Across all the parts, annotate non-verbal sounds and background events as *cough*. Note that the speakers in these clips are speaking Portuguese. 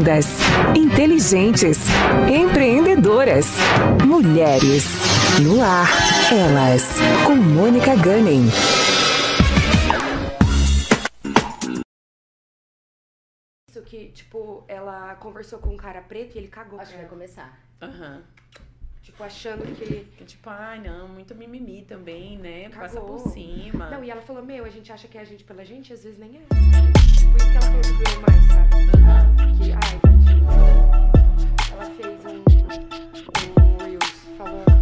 Lindas, inteligentes, empreendedoras, mulheres. No ar, elas, com Mônica Gunning. Isso que, tipo, ela conversou com um cara preto e ele cagou. Acho que vai começar. Aham. Tipo, achando que. Tipo, ai, não, muito mimimi também, né? Passa por cima. Não, e ela falou, meu, a gente acha que é a gente pela gente, às vezes nem é. Por isso que ela falou que doeu mais, sabe? Que, ai, tadinha. Ela fez um, um Reels falando.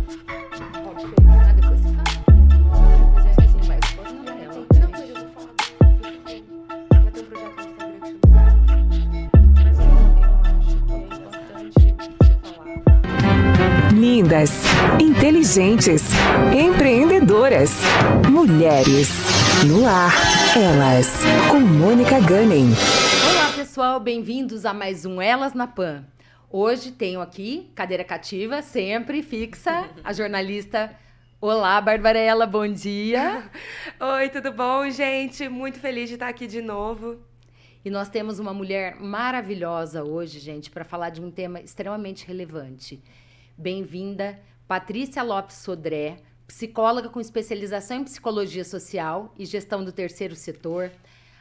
Rob fez. Ah, depois você fala. Mas eu esqueci, não não é ela. Não, mas eu vou falar. do- do- Ela tem um projeto no Instagram que chama Mas eu, eu acho que é importante você falar. Lindas, inteligentes, empreendedoras, mulheres. No ar, elas, com Mônica Gunning. Pessoal, bem-vindos a mais um Elas na Pan. Hoje tenho aqui, cadeira cativa, sempre fixa, a jornalista. Olá, Barbarella, bom dia. *laughs* Oi, tudo bom, gente? Muito feliz de estar aqui de novo. E nós temos uma mulher maravilhosa hoje, gente, para falar de um tema extremamente relevante. Bem-vinda, Patrícia Lopes Sodré, psicóloga com especialização em psicologia social e gestão do terceiro setor.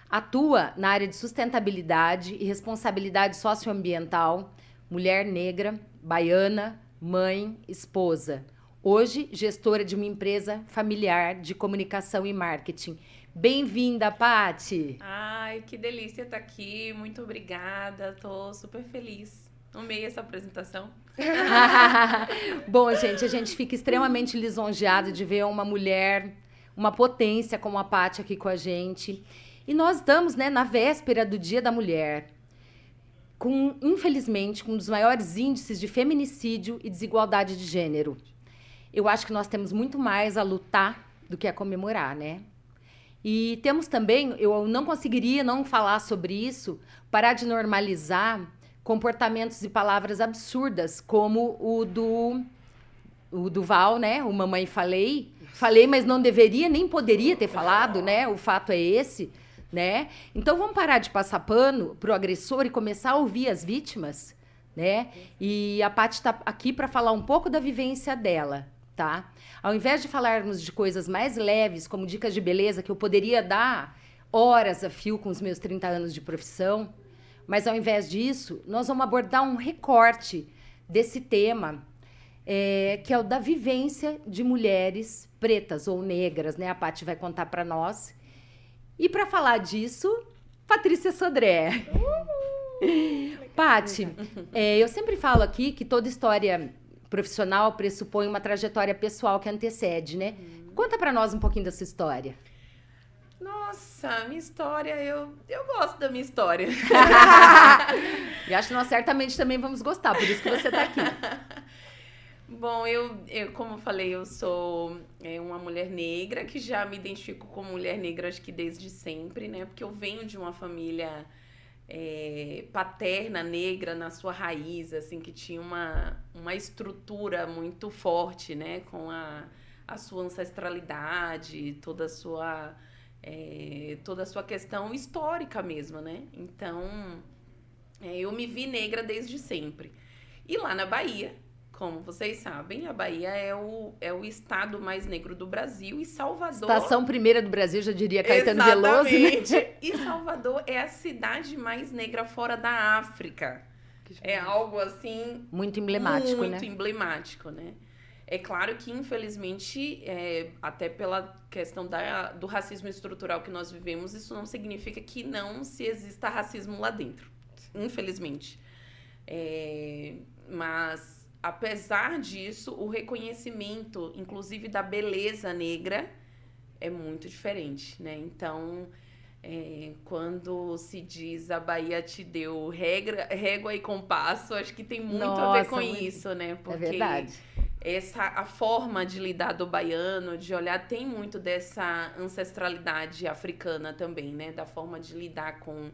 Atua na área de sustentabilidade e responsabilidade socioambiental, mulher negra, baiana, mãe, esposa. Hoje, gestora de uma empresa familiar de comunicação e marketing. Bem-vinda, Pati! Ai, que delícia estar aqui. Muito obrigada. Tô super feliz. Amei essa apresentação. *laughs* Bom, gente, a gente fica extremamente lisonjeado de ver uma mulher, uma potência como a Paty aqui com a gente. E nós estamos, né, na véspera do Dia da Mulher, com, infelizmente, com um dos maiores índices de feminicídio e desigualdade de gênero. Eu acho que nós temos muito mais a lutar do que a comemorar, né? E temos também, eu não conseguiria não falar sobre isso, parar de normalizar comportamentos e palavras absurdas, como o do o do Val, né? O mamãe falei, falei, mas não deveria nem poderia ter falado, né? O fato é esse, né? Então vamos parar de passar pano pro agressor e começar a ouvir as vítimas, né? E a Paty está aqui para falar um pouco da vivência dela, tá? Ao invés de falarmos de coisas mais leves, como dicas de beleza que eu poderia dar horas a fio com os meus 30 anos de profissão, mas ao invés disso, nós vamos abordar um recorte desse tema, é, que é o da vivência de mulheres pretas ou negras, né? A Paty vai contar para nós. E para falar disso, Patrícia Sodré. Paty, é, eu sempre falo aqui que toda história profissional pressupõe uma trajetória pessoal que antecede, né? Conta para nós um pouquinho dessa história. Nossa, minha história, eu, eu gosto da minha história. *laughs* E acho que nós certamente também vamos gostar, por isso que você tá aqui. *laughs* Bom, eu, eu, como eu falei, eu sou é, uma mulher negra, que já me identifico como mulher negra, acho que desde sempre, né? Porque eu venho de uma família é, paterna negra na sua raiz, assim, que tinha uma, uma estrutura muito forte, né? Com a, a sua ancestralidade, toda a sua, é, toda a sua questão histórica mesmo, né? Então, é, eu me vi negra desde sempre. E lá na Bahia, como vocês sabem, a Bahia é o, é o estado mais negro do Brasil e Salvador. Estação primeira do Brasil, já diria Caetano Veloso, né? *laughs* E Salvador é a cidade mais negra fora da África. É algo assim Muito emblemático, muito né? emblemático, né? É claro que, infelizmente, é, até pela questão da, do racismo estrutural que nós vivemos, isso não significa que não se exista racismo lá dentro. Infelizmente. É, mas, apesar disso, o reconhecimento, inclusive da beleza negra, é muito diferente, né? Então, é, quando se diz a Bahia te deu regra, régua e compasso, acho que tem muito a ver Nossa, com muito. isso, né? É Porque verdade. essa a forma de lidar do baiano, de olhar, tem muito dessa ancestralidade africana também, né? Da forma de lidar com,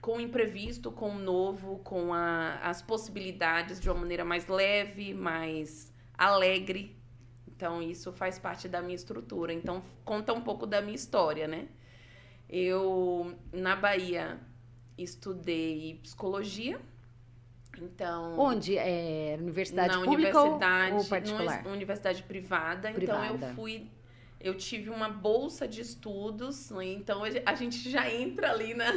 com o imprevisto, com o novo, com a, as possibilidades de uma maneira mais leve, mais alegre. Então, isso faz parte da minha estrutura. Então, conta um pouco da minha história, né? Eu, na Bahia, estudei psicologia, Então, Onde? É universidade na pública universidade, ou particular? numa universidade privada. Então Privada. eu fui, eu tive uma bolsa de estudos, né? então a gente já entra ali na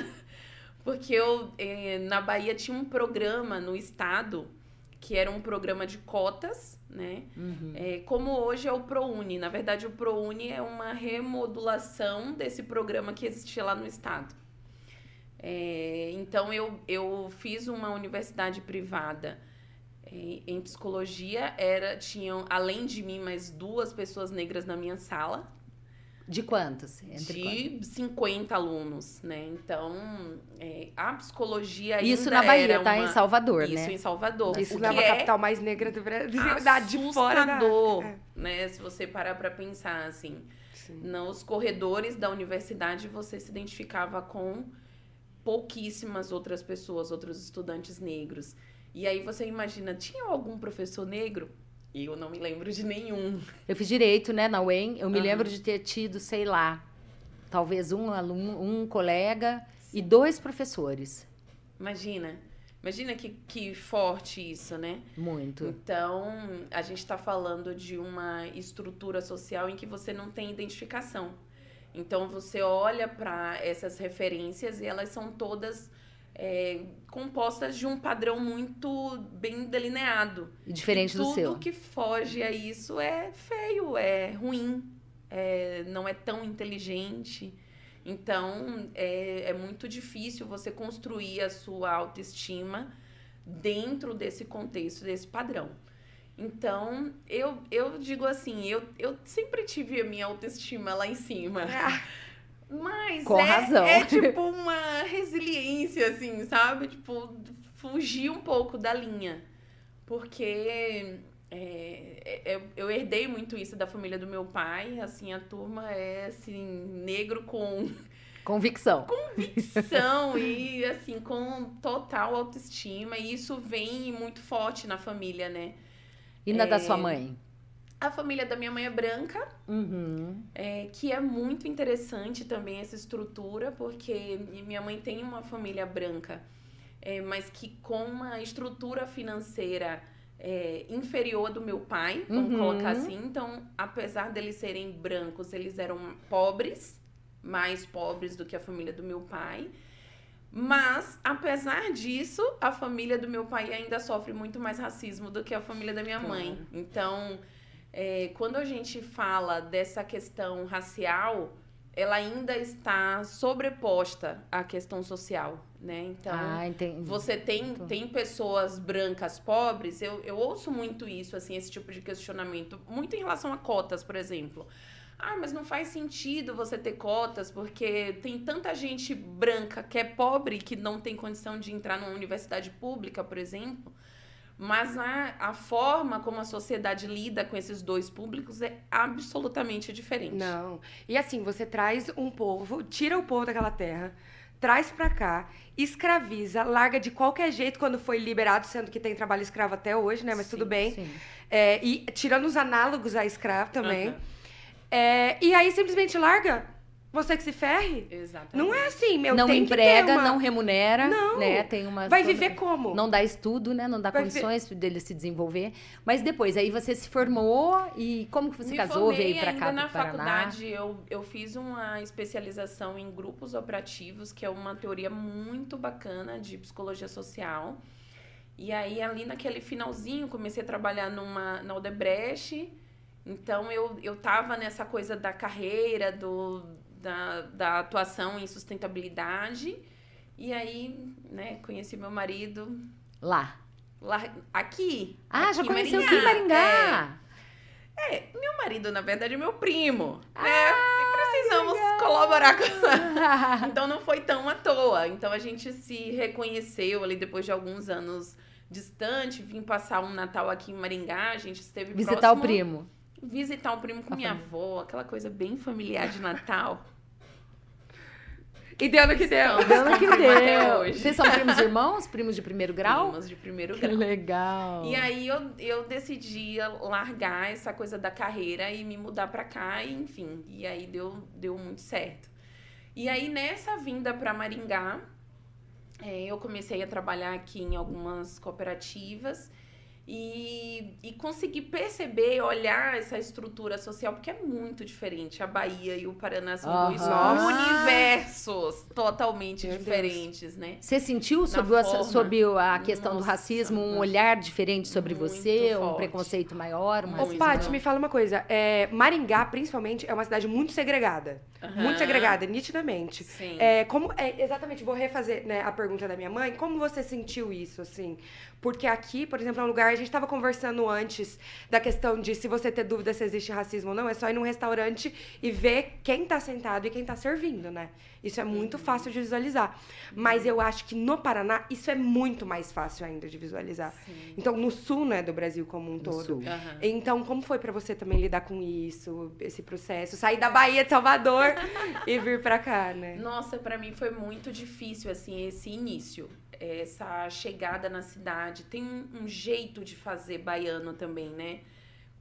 porque eu eh, na Bahia tinha um programa no estado que era um programa de cotas, né? Uhum. É, como hoje é o ProUni. Na verdade, o ProUni é uma remodulação desse programa que existia lá no estado. É, então, eu, eu fiz uma universidade privada em, em psicologia. Era, tinham, além de mim, mais duas pessoas negras na minha sala De quantos? Entre quantos? de 50 alunos, né? Então, é, a psicologia ainda Isso na Bahia, era tá? uma... Em Salvador, Isso né? em Salvador. Isso não é capital mais negra do Brasil. Da de fora da... É. né? Se você parar pra pensar, assim. Sim. Nos corredores da universidade, você se identificava com pouquíssimas outras pessoas, outros estudantes negros. E aí você imagina, tinha algum professor negro? E eu não me lembro de nenhum. Eu fiz direito, né, na UEM. Eu me lembro de ter tido, sei lá, talvez um aluno, um colega e dois professores. Imagina. Imagina que, que forte isso, né? Muito. Então, a gente está falando de uma estrutura social em que você não tem identificação. Então, você olha para essas referências e elas são todas é, compostas de um padrão muito bem delineado. E diferente do Tudo seu. que foge a isso é feio, é ruim, é, não é tão inteligente. Então, é, é muito difícil você construir a sua autoestima dentro desse contexto, desse padrão. Então, eu, eu digo assim, eu, eu sempre tive a minha autoestima lá em cima. *laughs* Mas Com é, razão. é *laughs* tipo uma resiliência, assim, sabe? Tipo, fugir um pouco da linha. Porque é, é, eu herdei muito isso da família do meu pai. Assim, a turma é, assim, negro com *laughs* Convicção. convicção *laughs* e, assim, com total autoestima. E isso vem muito forte na família, né? E na da É. sua mãe? A família da minha mãe é branca, Uhum. é, que é muito interessante também essa estrutura, porque minha mãe tem uma família branca, é, mas que com uma estrutura financeira é, inferior do meu pai, vamos Uhum. colocar assim. Então, apesar deles serem brancos, eles eram pobres, mais pobres do que a família do meu pai. Mas, apesar disso, a família do meu pai ainda sofre muito mais racismo do que a família da minha mãe. Então, é, quando a gente fala dessa questão racial, ela ainda está sobreposta à questão social, né? Então, ah, entendi. você tem, tem pessoas brancas pobres, eu, eu ouço muito isso, assim, esse tipo de questionamento, muito em relação a cotas, por exemplo. Ah, mas não faz sentido você ter cotas, porque tem tanta gente branca que é pobre que não tem condição de entrar numa universidade pública, por exemplo. Mas a, a forma como a sociedade lida com esses dois públicos é absolutamente diferente. Não. E assim, você traz um povo, tira o povo daquela terra, traz pra cá, escraviza, larga de qualquer jeito quando foi liberado, sendo que tem trabalho escravo até hoje, né? Mas tudo Sim, bem. Sim. É, e tirando os análogos a escravo também. Aham. É, e aí simplesmente larga. Você que se ferre. Exatamente. Não é assim, meu. não tem que ter emprega, uma- não remunera, Não. né? Tem uma Vai toda- viver como? Não dá estudo, né? Não dá Vai condições dele se desenvolver. Mas depois, aí você se formou e como que você Me casou, veio pra ainda cá na faculdade, eu, eu fiz uma especialização em grupos operativos, que é uma teoria muito bacana de psicologia social. E aí, ali naquele finalzinho, comecei a trabalhar numa, na Odebrecht. Então, eu, eu tava nessa coisa da carreira, do, da, da atuação em sustentabilidade. E aí, né, conheci meu marido Lá. lá, aqui. Ah, aqui já conheceu aqui em É. Maringá. Meu marido, na verdade, é meu primo, né? Ah, E precisamos colaborar com essa. *laughs* Então não foi tão à toa. Então a gente se reconheceu ali depois de alguns anos distante, vim passar um Natal aqui em Maringá, a gente esteve Visitar próximo, o primo. Visitar o primo com A minha família. avó, aquela coisa bem familiar de Natal. E deu no que deu. Dando com que deu. Vocês são primos irmãos? Primos de primeiro grau? Primos de primeiro Que grau. legal. E aí eu, eu decidi largar essa coisa da carreira e me mudar pra cá, e, enfim. E aí deu, deu muito certo. E aí nessa vinda pra Maringá, é, eu comecei a trabalhar aqui em algumas cooperativas e, e conseguir perceber, olhar essa estrutura social, porque é muito diferente. A Bahia e o Paraná são dois Aham. universos totalmente Meu Deus. diferentes, né? Você sentiu sobre, a, forma. sobre a questão do Nossa, racismo um olhar diferente sobre você? Um forte. preconceito maior? Um Ô, Paty, me fala uma coisa. É, Maringá, principalmente, é uma cidade muito segregada. Aham. Muito segregada, nitidamente. Sim. É, como, é, exatamente, vou refazer né, a pergunta da minha mãe. Como você sentiu isso, assim? Porque aqui, por exemplo, é um lugar... A gente estava conversando antes da questão de se você ter dúvida se existe racismo ou não, é só ir num restaurante e ver quem tá sentado e quem tá servindo, né? Isso é muito fácil de visualizar. Mas eu acho que no Paraná, isso é muito mais fácil ainda de visualizar. Sim. Então, no sul, né, do Brasil como um No todo. sul. Aham. Então, como foi pra você também lidar com isso, esse processo? Sair da Bahia de Salvador *laughs* e vir pra cá, né? Nossa, pra mim foi muito difícil, assim, esse início. Essa chegada na cidade. Tem um, um jeito de fazer baiano também, né?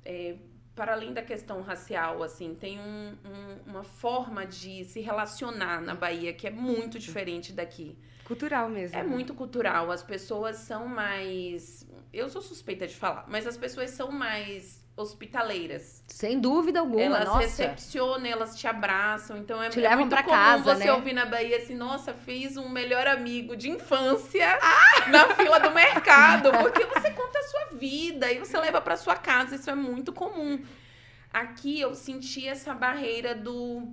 É, para além da questão racial, assim, tem um- um- uma forma de se relacionar na Bahia que é muito diferente daqui. Cultural mesmo. É muito cultural. As pessoas são mais. Eu sou suspeita de falar, mas as pessoas são mais hospitaleiras. Sem dúvida alguma, Elas nossa. recepcionam, elas te abraçam. Então é, Te é levam muito pra comum casa, você né? ouvir na Bahia assim, nossa, fiz um melhor amigo de infância na fila do mercado. Porque você conta a sua vida e você leva pra sua casa. Isso é muito comum. Aqui eu senti essa barreira do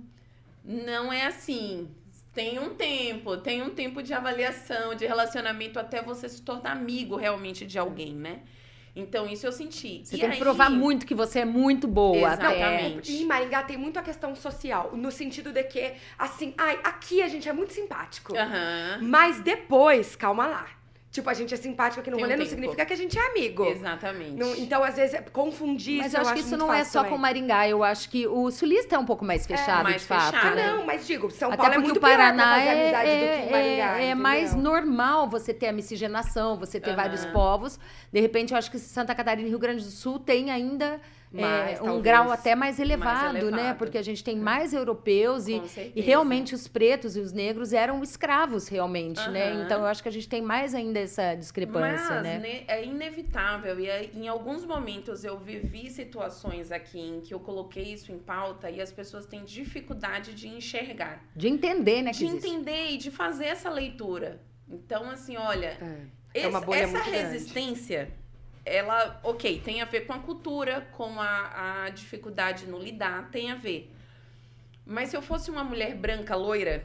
não é assim. Tem um tempo, tem um tempo de avaliação, de relacionamento até você se tornar amigo realmente de alguém, né? Então isso eu senti. Você E tem que aí- provar muito que você é muito boa. até. Exatamente. E em Maringá tem muito a questão social, no sentido de que, assim, ai, aqui a gente é muito simpático. Aham. Mas depois, calma lá. Tipo, a gente é simpático aqui no Tem um rolê, não tempo. significa que a gente é amigo. Exatamente. Não- então, às vezes, é- confundir Mas isso eu acho que isso não é só também. com Maringá. Eu acho que o sulista é um pouco mais fechado, mais de fato. fechado. Ah, né? não, mas digo, São Até Paulo é porque muito o Paraná pior pra fazer é, amizade do que em Maringá, é, é mais normal você ter a miscigenação, você ter Aham. vários povos. De repente, eu acho que Santa Catarina e Rio Grande do Sul tem ainda é, Mais, um talvez. grau até mais elevado, né? elevado. Porque a gente tem mais europeus e, e realmente os pretos e os negros eram escravos, realmente, né? Aham. Então eu acho que a gente tem mais ainda essa discrepância, Mas né? né, é inevitável. E aí, em alguns momentos eu vivi situações aqui em que eu coloquei isso em pauta e as pessoas têm dificuldade de enxergar, De entender, né? De existe. entender e de fazer essa leitura. Então, assim, olha, É. É essa resistência, ela, ok, tem a ver com a cultura, com a, a dificuldade no lidar, tem a ver. Mas se eu fosse uma mulher branca loira,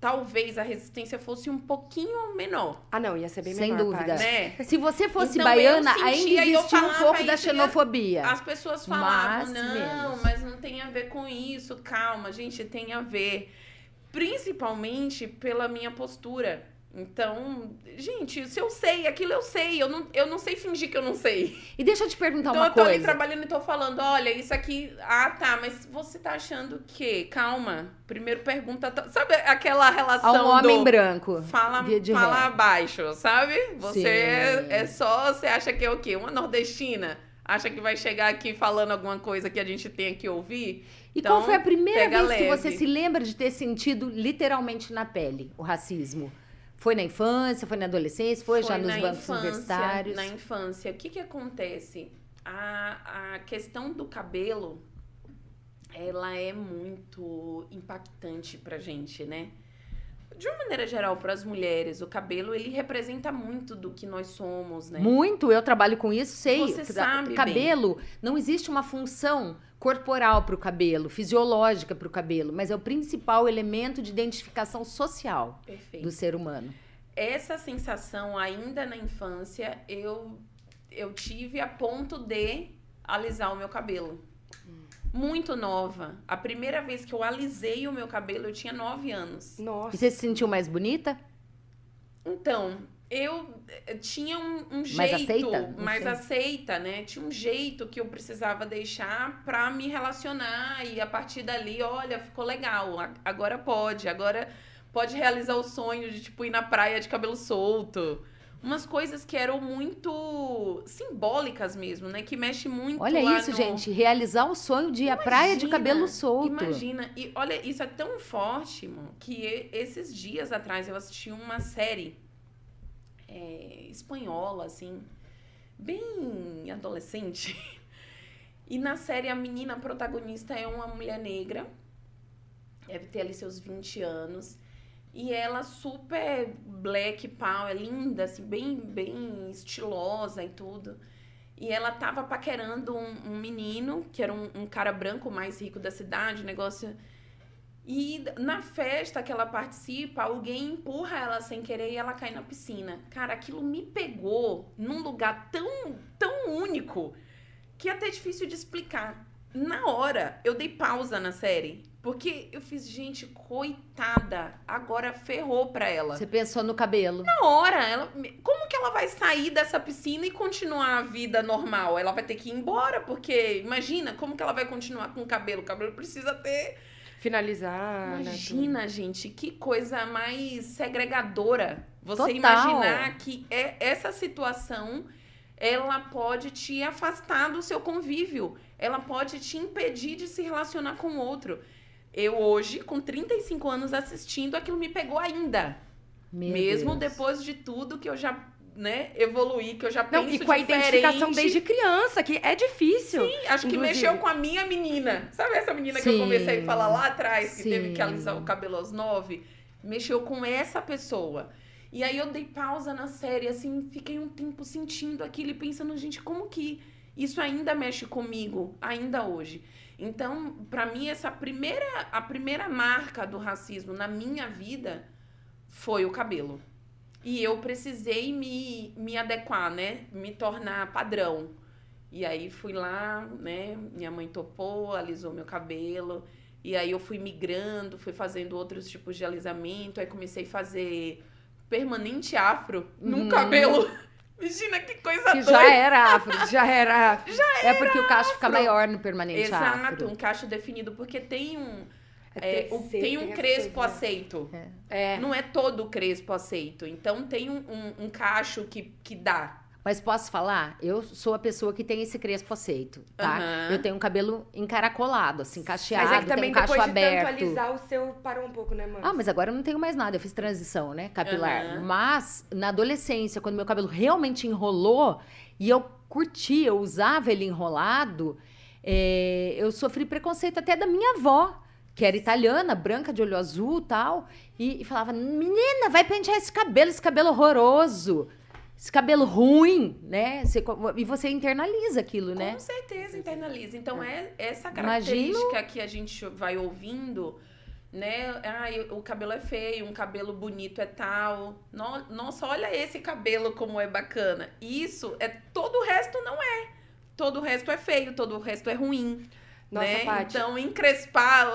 talvez a resistência fosse um pouquinho menor, Ah, não, ia ser bem Sem menor, dúvida. Paty. né? Se você fosse Então, baiana, sentia ainda e existia um pouco da a- xenofobia. As pessoas falavam, Mas não, menos. mas não tem a ver com isso, calma, gente, tem a ver. Principalmente pela minha postura. Então, gente, se eu sei, aquilo eu sei. Eu não, eu não sei fingir que eu não sei. E deixa eu te perguntar então uma eu tô ali coisa. trabalhando e tô falando, olha, isso aqui. Ah, tá, mas você tá achando que? Calma. Primeiro pergunta. Sabe aquela relação A um homem do branco. fala, fala abaixo, sabe? Você Sim. é, só. Você acha que é o quê? Uma nordestina? Acha que vai chegar aqui falando alguma coisa que a gente tem que ouvir? E Então, qual foi a primeira vez que você leve. se lembra de ter sentido literalmente na pele o racismo? Foi na infância, foi na adolescência, foi, já nos bancos infância, universitários? Na infância. O que que acontece? A, a questão do cabelo, ela é muito impactante pra gente, né? De uma maneira geral, para as mulheres, o cabelo, ele representa muito do que nós somos, né? Muito, eu trabalho com isso, sei. Você sabe cabelo, não existe uma função corporal para o cabelo, fisiológica para o cabelo, mas é o principal elemento de identificação social Perfeito. do ser humano. essa sensação ainda na infância eu eu tive a ponto de alisar o meu cabelo. Muito nova. A primeira vez que eu alisei o meu cabelo, eu tinha nove anos. E Nossa. você se sentiu mais bonita? Então, eu eh, tinha um, um jeito Mais aceita? Não mais sei. aceita, né? Tinha um jeito que eu precisava deixar pra me relacionar e a partir dali, olha, ficou legal. Agora pode, agora pode realizar o sonho de tipo ir na praia de cabelo solto. Umas coisas que eram muito simbólicas mesmo, né? Que mexe muito Olha isso, no- gente. Realizar o sonho de ir à praia de cabelo solto. Imagina. E olha, isso é tão forte, mano, que esses dias atrás eu assisti uma série é, espanhola, assim, bem adolescente. *laughs* E na série a menina protagonista é uma mulher negra, deve ter ali seus 20 anos. E ela super black power, linda, assim, bem, bem estilosa e tudo. E ela tava paquerando um, um menino, que era um, um cara branco mais rico da cidade, negócio. E na festa que ela participa, alguém empurra ela sem querer e ela cai na piscina. Cara, aquilo me pegou num lugar tão, tão único que é até difícil de explicar. Na hora, eu dei pausa na série. Porque eu fiz, gente, coitada, agora ferrou pra ela. Você pensou no cabelo. Na hora, ela, como que ela vai sair dessa piscina e continuar a vida normal? Ela vai ter que ir embora, porque imagina como que ela vai continuar com o cabelo. O cabelo precisa ter. Finalizar, né? Imagina, gente, que coisa mais segregadora. Você Total. imaginar que é essa situação ela pode te afastar do seu convívio. Ela pode te impedir de se relacionar com o outro. Eu hoje, com 35 anos assistindo, aquilo me pegou ainda. Meu Mesmo Deus. depois de tudo que eu já, né, evoluí, que eu já Não, penso e com a diferente. identificação desde criança, que é difícil. Sim, acho que inclusive. mexeu com a minha menina. Sabe essa menina que eu Sim. comecei a falar lá atrás, que Sim. teve que alisar o cabelo aos nove? Mexeu com essa pessoa. E aí eu dei pausa na série, assim, fiquei um tempo sentindo aquilo e pensando, gente, como que isso ainda mexe comigo, ainda hoje? Então, pra mim, essa primeira, a primeira marca do racismo na minha vida foi o cabelo. E eu precisei me, me adequar, né? Me tornar padrão. E aí fui lá, né? Minha mãe topou, alisou meu cabelo. E aí eu fui migrando, fui fazendo outros tipos de alisamento. Aí comecei a fazer permanente afro num Uhum. cabelo. Imagina que coisa Que doida. já era *laughs* afro. Já era. é porque o cacho fica maior no permanente Exato, afro. um cacho definido, porque tem um. É é, o- tem um crespo aceito. É. Não é todo crespo aceito. Então tem um, um, um cacho que, que dá. Mas posso falar? Eu sou a pessoa que tem esse crespo aceito, tá? Aham. Eu tenho um cabelo encaracolado, assim, cacheado, Mas é que tenho também um cacho depois de aberto. tanto alisar, o seu parou um pouco, né, mano? Ah, mas agora eu não tenho mais nada, eu fiz transição, né, capilar. Aham. Mas na adolescência, quando meu cabelo realmente enrolou e eu curtia, eu usava ele enrolado, é, eu sofri preconceito até da minha avó, que era italiana, branca, de olho azul tal, e, e falava: menina, vai pentear esse cabelo, esse cabelo horroroso. Esse cabelo ruim, né? Você e você internaliza aquilo, né? Com certeza internaliza. Então é essa Imagino- característica que a gente vai ouvindo, né? Ah, o cabelo é feio, um cabelo bonito é tal. No- Nossa, olha esse cabelo como é bacana. Isso é todo o resto não é. Todo o resto é feio, todo o resto é ruim. Nossa, né? Paty. Então, encrespar,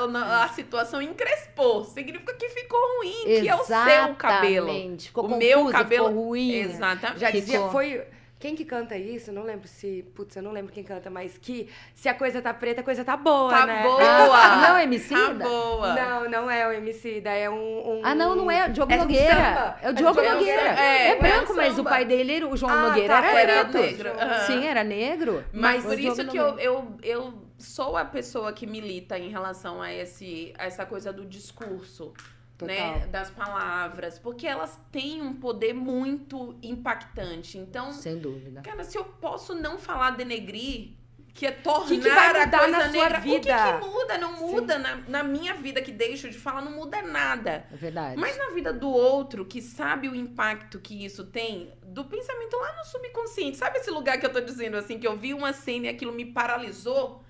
a situação encrespou. Significa que ficou ruim, que é o seu cabelo. Exatamente. Ficou O confuso, meu cabelo- ficou ruim. Exatamente. Já Ficou. dizia, foi. Quem que canta isso? Não lembro se. Putz, eu não lembro quem canta, mas que se a coisa tá preta, a coisa tá boa, Tá né? boa. Ah, não, MC? Tá boa. Não, não é o MC, daí é um. um- Ah, não, não é. O Diogo É Nogueira. samba. É o É Diogo Diogo Nogueira. Nogueira. É, É, branco, é mas o pai dele, o João Ah, Nogueira, tá, era era preto. negro. Aham. Sim, era negro. Mas O por isso que eu, eu, eu sou a pessoa que milita em relação a, esse, a essa coisa do discurso, né? Das palavras. Porque elas têm um poder muito impactante. Então, Sem dúvida. cara, se eu posso não falar denegrir, que é tornar que que a coisa na sua negra. vida? O que, que muda? Não muda. Na, na minha vida que deixo de falar, não muda nada. É verdade. Mas na vida do outro, que sabe o impacto que isso tem, do pensamento lá no subconsciente. Sabe esse lugar que eu tô dizendo assim, que eu vi uma cena e aquilo me paralisou?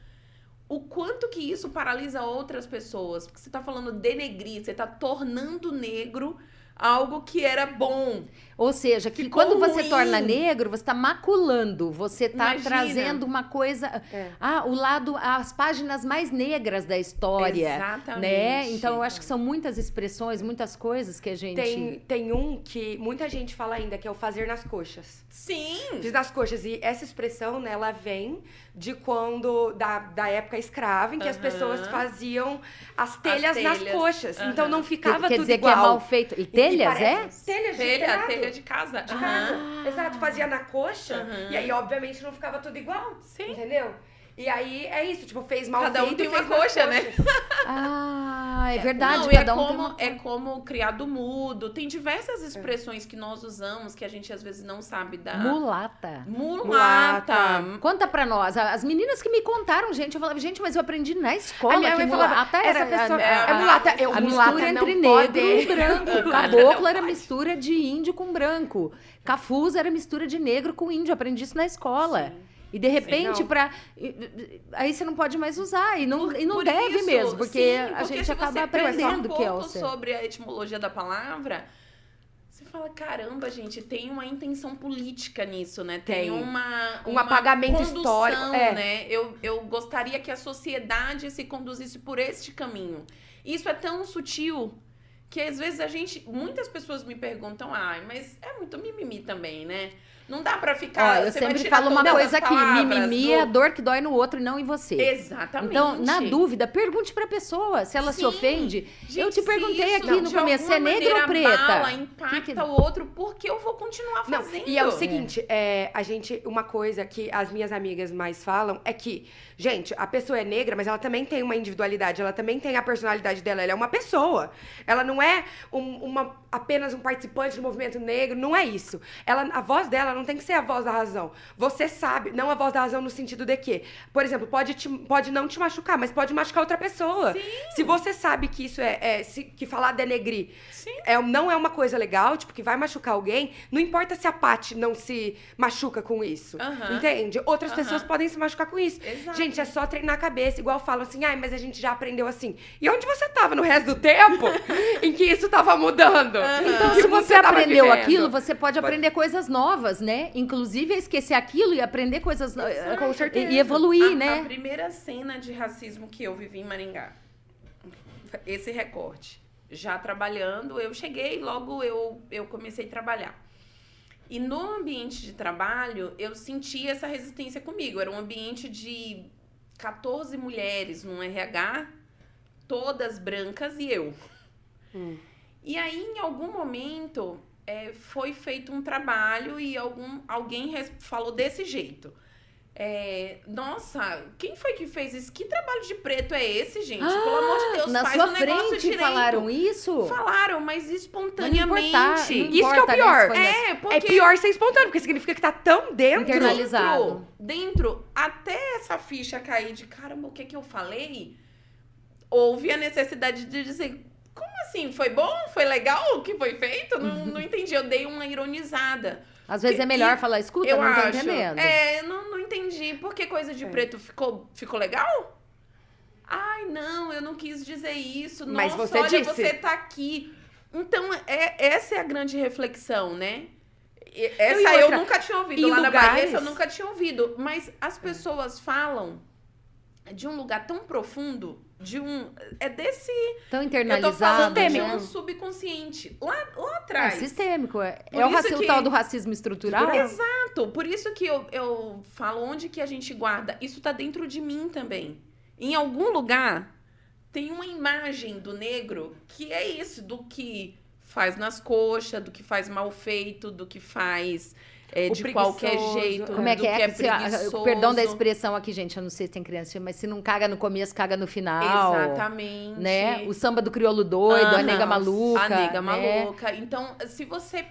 O quanto que isso paralisa outras pessoas? Porque você tá falando denegrir, você tá tornando negro algo que era bom. Ou seja, que Ficou quando você ruim. torna negro, você está maculando, você está trazendo uma coisa. É. Ah, o lado, as páginas mais negras da história. Exatamente. Né? Então, eu acho que são muitas expressões, muitas coisas que a gente. Tem, tem um que muita gente fala ainda, que é o fazer nas coxas. Sim. Fiz nas coxas. E essa expressão, né, ela vem de quando, da, da época escrava, em que as Aham. pessoas faziam as telhas, nas telhas. coxas. Aham. Então não ficava quer tudo dizer igual. que é mal feito. E telhas, é? parece- Telhas de Telha, de casa. De casa. Exato, fazia na coxa. E aí, obviamente, não ficava tudo igual. Sim. Entendeu? E aí é isso, tipo, fez mal Cada um tem uma coxa, né? *laughs* Ah, é verdade. Não, e é cada um tem como, uma... é como criado mudo. Tem diversas expressões que nós usamos que a gente às vezes não sabe dar. Mulata. Mulata. Conta pra nós. As meninas que me contaram, gente, eu falava, gente, mas eu aprendi na escola A minha que mãe falava, mulata essa era... pessoa a- é, a- mulata. Eu, A mulata mistura entre negro e branco. *laughs* Mulata Caboclo era mistura de índio com branco. Cafuso era mistura de negro com índio. Aprendi isso na escola. Sim. E de repente, pra. Aí você não pode mais usar. E não, e não Por deve isso, mesmo, porque sim, a porque gente se acaba aprendendo um que é o ser. sobre a etimologia da palavra. Você fala, caramba, gente, tem uma intenção política nisso, né? Tem, Tem. uma, Um apagamento condução, histórico, é. né? Eu, eu gostaria que a sociedade se conduzisse por este caminho. Isso é tão sutil que às vezes a gente, muitas pessoas me perguntam, ai, mas é muito mimimi também, né? Não dá pra Ó, ficar. eu você vai sempre falo uma coisa aqui: mimimi é do- dor que dói no outro e não em você. Exatamente. Então, na dúvida, pergunte pra pessoa se ela se Sim. ofende. eu Gente, te se perguntei aqui no de começo, você é negra ou preta? abala, impacta Que que- o outro, porque eu vou continuar Não, fazendo. e é o seguinte, é, a gente, uma coisa que as minhas amigas mais falam é que, gente, a pessoa é negra, mas ela também tem uma individualidade, ela também tem a personalidade dela, ela é uma pessoa. Ela não é um- uma, apenas um participante do movimento negro, não é isso. Ela, a voz dela não tem que ser a voz da razão. Você sabe, não a voz da razão no sentido de que, por exemplo, pode, te- pode não te machucar, mas pode machucar outra pessoa. Se você sabe que isso é, é- se- que falar denegrir Sim. é, não é uma coisa legal, tipo, que vai machucar alguém, não importa se a Paty não se machuca com isso. Entende? Outras pessoas podem se machucar com isso. Exato. Gente, é só treinar a cabeça, igual falam assim, ai, mas a gente já aprendeu assim. E onde você tava no resto do tempo *laughs* em que isso tava mudando? Então, se você tava aprendeu aquilo, você pode aprender coisas novas, né? Inclusive, esquecer aquilo e aprender coisas no- Com certeza. E, e evoluir, a, né? A primeira cena de racismo que eu vivi em Maringá. Esse recorte. Já trabalhando, eu cheguei, logo eu, eu comecei a trabalhar. E no ambiente de trabalho, eu senti essa resistência comigo. Era um ambiente de 14 mulheres num RH, todas brancas e eu. Hum. E aí, em algum momento, é, foi feito um trabalho e algum, alguém falou desse jeito. É, nossa, quem foi que fez isso? Que trabalho de preto é esse, gente? Pelo amor de Deus, Na faz sua negócio frente direito. falaram isso? Falaram, mas Mas não espontaneamente. importa- não Isso que é o né, pior. na- É, porque É pior ser espontâneo, porque significa que tá tão dentro. Internalizado. dentro, dentro, até essa ficha cair de caramba, o que que eu falei? Houve a necessidade de dizer, assim? Foi bom? Foi legal o que foi feito? Não, não entendi. Eu dei uma ironizada. Às vezes é melhor falar, escuta, eu não tô acho. entendendo. É, eu não, não entendi. Por que coisa de É. preto ficou, ficou legal? Ai, não, eu não quis dizer isso. Mas Nossa, você olha, disse. você tá aqui. Então, é, essa é a grande reflexão, né? Essa eu outra, nunca tinha ouvido. Lá na Bahia, lugares- essa eu nunca tinha ouvido. Mas as pessoas falam de um lugar tão profundo, de um. É desse. Tão Eu internalizado. falando de né? um subconsciente. Lá, lá É atrás. sistêmico. É, é o, raci- o que- tal do racismo estrutural. Exato. Por isso que eu, eu falo onde que a gente guarda. Isso tá dentro de mim também. Em algum lugar tem uma imagem do negro que é isso, do que faz nas coxas, do que faz mal feito, do que faz é, de qualquer jeito, Como é do que é? que se a- preguiçoso. perdão da expressão aqui, gente, eu não sei se tem criança, mas se não caga no começo, caga no final. Exatamente. Né? O samba do crioulo doido, a Aham, nega maluca. A nega né? maluca. Então, se você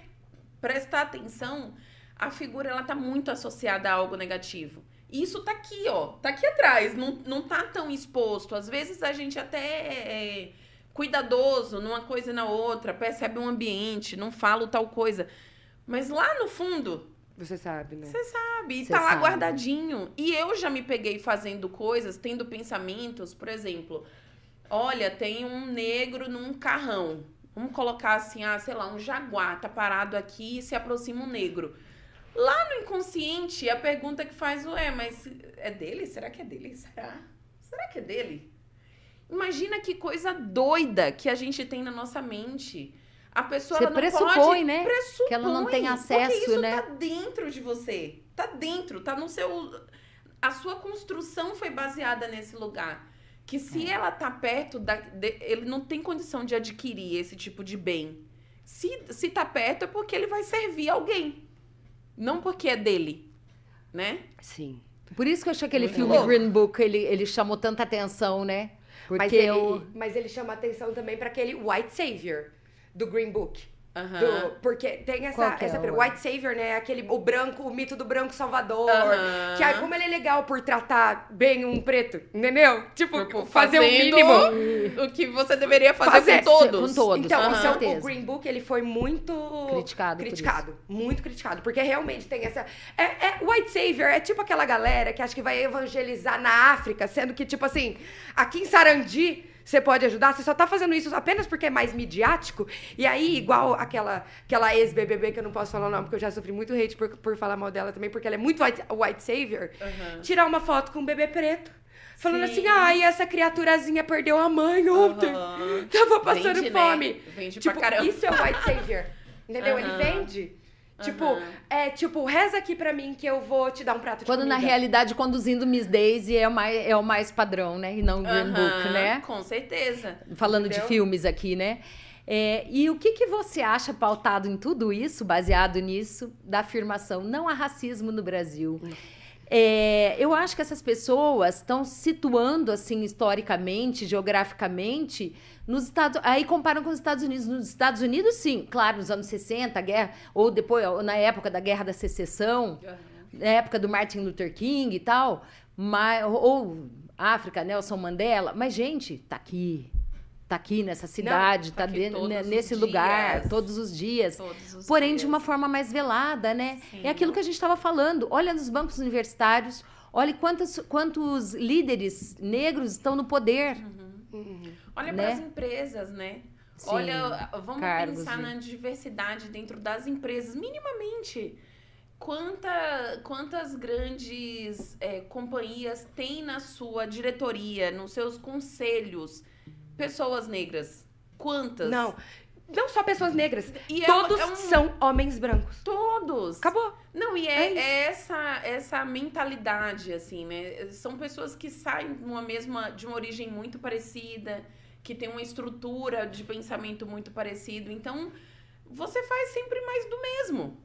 prestar atenção, a figura ela tá muito associada a algo negativo. E isso tá aqui, ó. Tá aqui atrás. Não, não tá tão exposto. Às vezes a gente até é cuidadoso numa coisa e na outra, percebe um ambiente, não fala tal coisa. Mas lá no fundo, Você sabe, né? sabe? E Cê tá lá sabe. guardadinho. E eu já me peguei fazendo coisas, tendo pensamentos, por exemplo, olha, tem um negro num carrão. Vamos colocar assim, ah, sei lá, um jaguar tá parado aqui e se aproxima um negro. Lá no inconsciente, a pergunta que faz, ué, mas é dele? Será que é dele? *laughs* Será? Será que é dele? Imagina que coisa doida que a gente tem na nossa mente. A pessoa Você pressupõe, pode né? pressupõe, Que ela não tem porque acesso, isso né? tá dentro de você. Tá dentro, tá no seu a sua construção foi baseada nesse lugar. Que se É. ela tá perto da de- ele não tem condição de adquirir esse tipo de bem. Se, se tá perto é porque ele vai servir alguém. Não porque é dele, né? Sim. Por isso que eu achei aquele Muito filme louco. Green Book, ele, ele chamou tanta atenção, né? Porque Mas ele, eu... mas ele chama atenção também para aquele White Savior do Green Book. Do- porque tem essa, é essa o- White Savior, né? Aquele, o branco, o mito do branco salvador. Que aí, como ele é legal por tratar bem um preto, entendeu? Tipo, Tipo, fazer o mínimo. O que você deveria fazer, Fazer- com todos. com todos. Então, com o, seu, certeza. o Green Book, ele foi muito... Criticado Criticado. Muito criticado. Porque realmente tem essa... É, é- White Savior é tipo aquela galera que acha que vai evangelizar na África, sendo que, tipo assim, aqui em Sarandi... Você pode ajudar, você só tá fazendo isso apenas porque é mais midiático. E aí, igual aquela, aquela ex-BBB, que eu não posso falar o nome, porque eu já sofri muito hate por, por falar mal dela também, porque ela é muito white, white savior. Aham. Tirar uma foto com um bebê preto. Falando Sim. assim, ai, essa criaturazinha perdeu a mãe ontem. Aham. *laughs* Tava passando Vende, né? fome. Vende Tipo, pra caramba. isso é o white savior. *laughs* Entendeu? Ele Aham. vende. Tipo, Aham. é tipo, reza aqui pra mim que eu vou te dar um prato de Quando na realidade conduzindo Miss Daisy é o mais, é o mais padrão, né? E não o Green Book, Aham, né? Com certeza. Falando de Entendeu? filmes aqui, né? É, e o que, que você acha pautado em tudo isso, baseado nisso, da afirmação não há racismo no Brasil? É, eu acho que essas pessoas estão situando, assim, historicamente, geograficamente, nos Estados Aí comparam com os Estados Unidos. Nos Estados Unidos, sim, claro, nos anos 60, a guerra, ou depois, ou na época da Guerra da Secessão, na época do Martin Luther King e tal, mas, ou África, Nelson Mandela. Mas, gente, tá aqui. Tá aqui nessa cidade, tá tá, todos né, nesse lugar, dias. todos os dias. Todos os Porém, dias. de uma forma mais velada, né? Sim. É aquilo que a gente estava falando. Olha nos bancos universitários, olhe quantos, quantos líderes negros estão no poder. Olha né? para as empresas, né? Sim, Olha, vamos cargos pensar de- na diversidade dentro das empresas, minimamente. Quanta, quantas grandes é, companhias têm na sua diretoria, nos seus conselhos, pessoas negras? Quantas? Não. Não só pessoas negras. E é Todos um- é um- são homens brancos. Todos. Acabou. Não, e É é, é essa, essa mentalidade, assim, né? São pessoas que saem de uma mesma, de uma origem muito parecida, que tem uma estrutura de pensamento muito parecido. Então, você faz sempre mais do mesmo.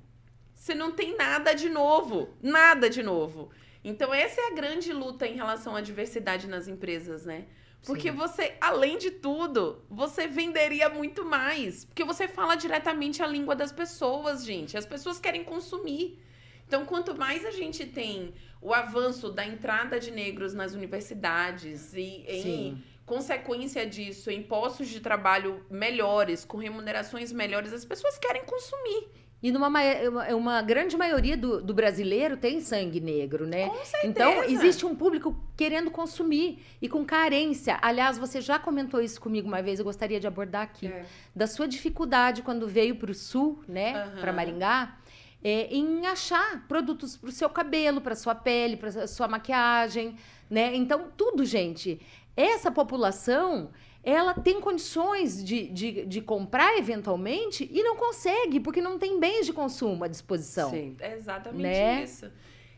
Você não tem nada de novo. Nada de novo. Então, essa é a grande luta em relação à diversidade nas empresas, né? Porque Sim. você, além de tudo, você venderia muito mais. Porque você fala diretamente a língua das pessoas, gente. As pessoas querem consumir. Então, quanto mais a gente tem o avanço da entrada de negros nas universidades e em Sim. consequência disso, em postos de trabalho melhores, com remunerações melhores, as pessoas querem consumir. E numa ma- uma, uma grande maioria do, do brasileiro tem sangue negro, né? Com certeza. Então, existe um público querendo consumir e com carência. Aliás, você já comentou isso comigo uma vez, eu gostaria de abordar aqui. É. Da sua dificuldade quando veio para o sul, né, Aham. para Maringá, é, em achar produtos para o seu cabelo, para sua pele, para sua maquiagem, né? Então, tudo, gente. Essa população, ela tem condições de, de, de comprar eventualmente e não consegue, porque não tem bens de consumo à disposição. Sim. É exatamente Né? isso.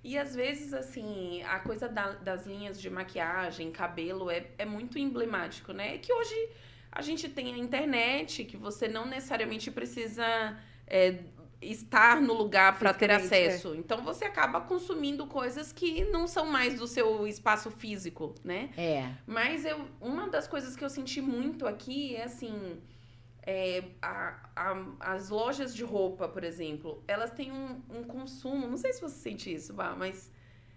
E às vezes, assim, a coisa da- das linhas de maquiagem, cabelo, é, é muito emblemático, né? É que hoje a gente tem a internet, que você não necessariamente precisa é, estar no lugar para ter é. acesso. Então você acaba consumindo coisas que não são mais do seu espaço físico, né? É. Mas eu, uma das coisas que eu senti muito aqui é assim. é, a- a- as lojas de roupa, por exemplo, elas têm um, um consumo. Não sei se você sente isso, Bá, mas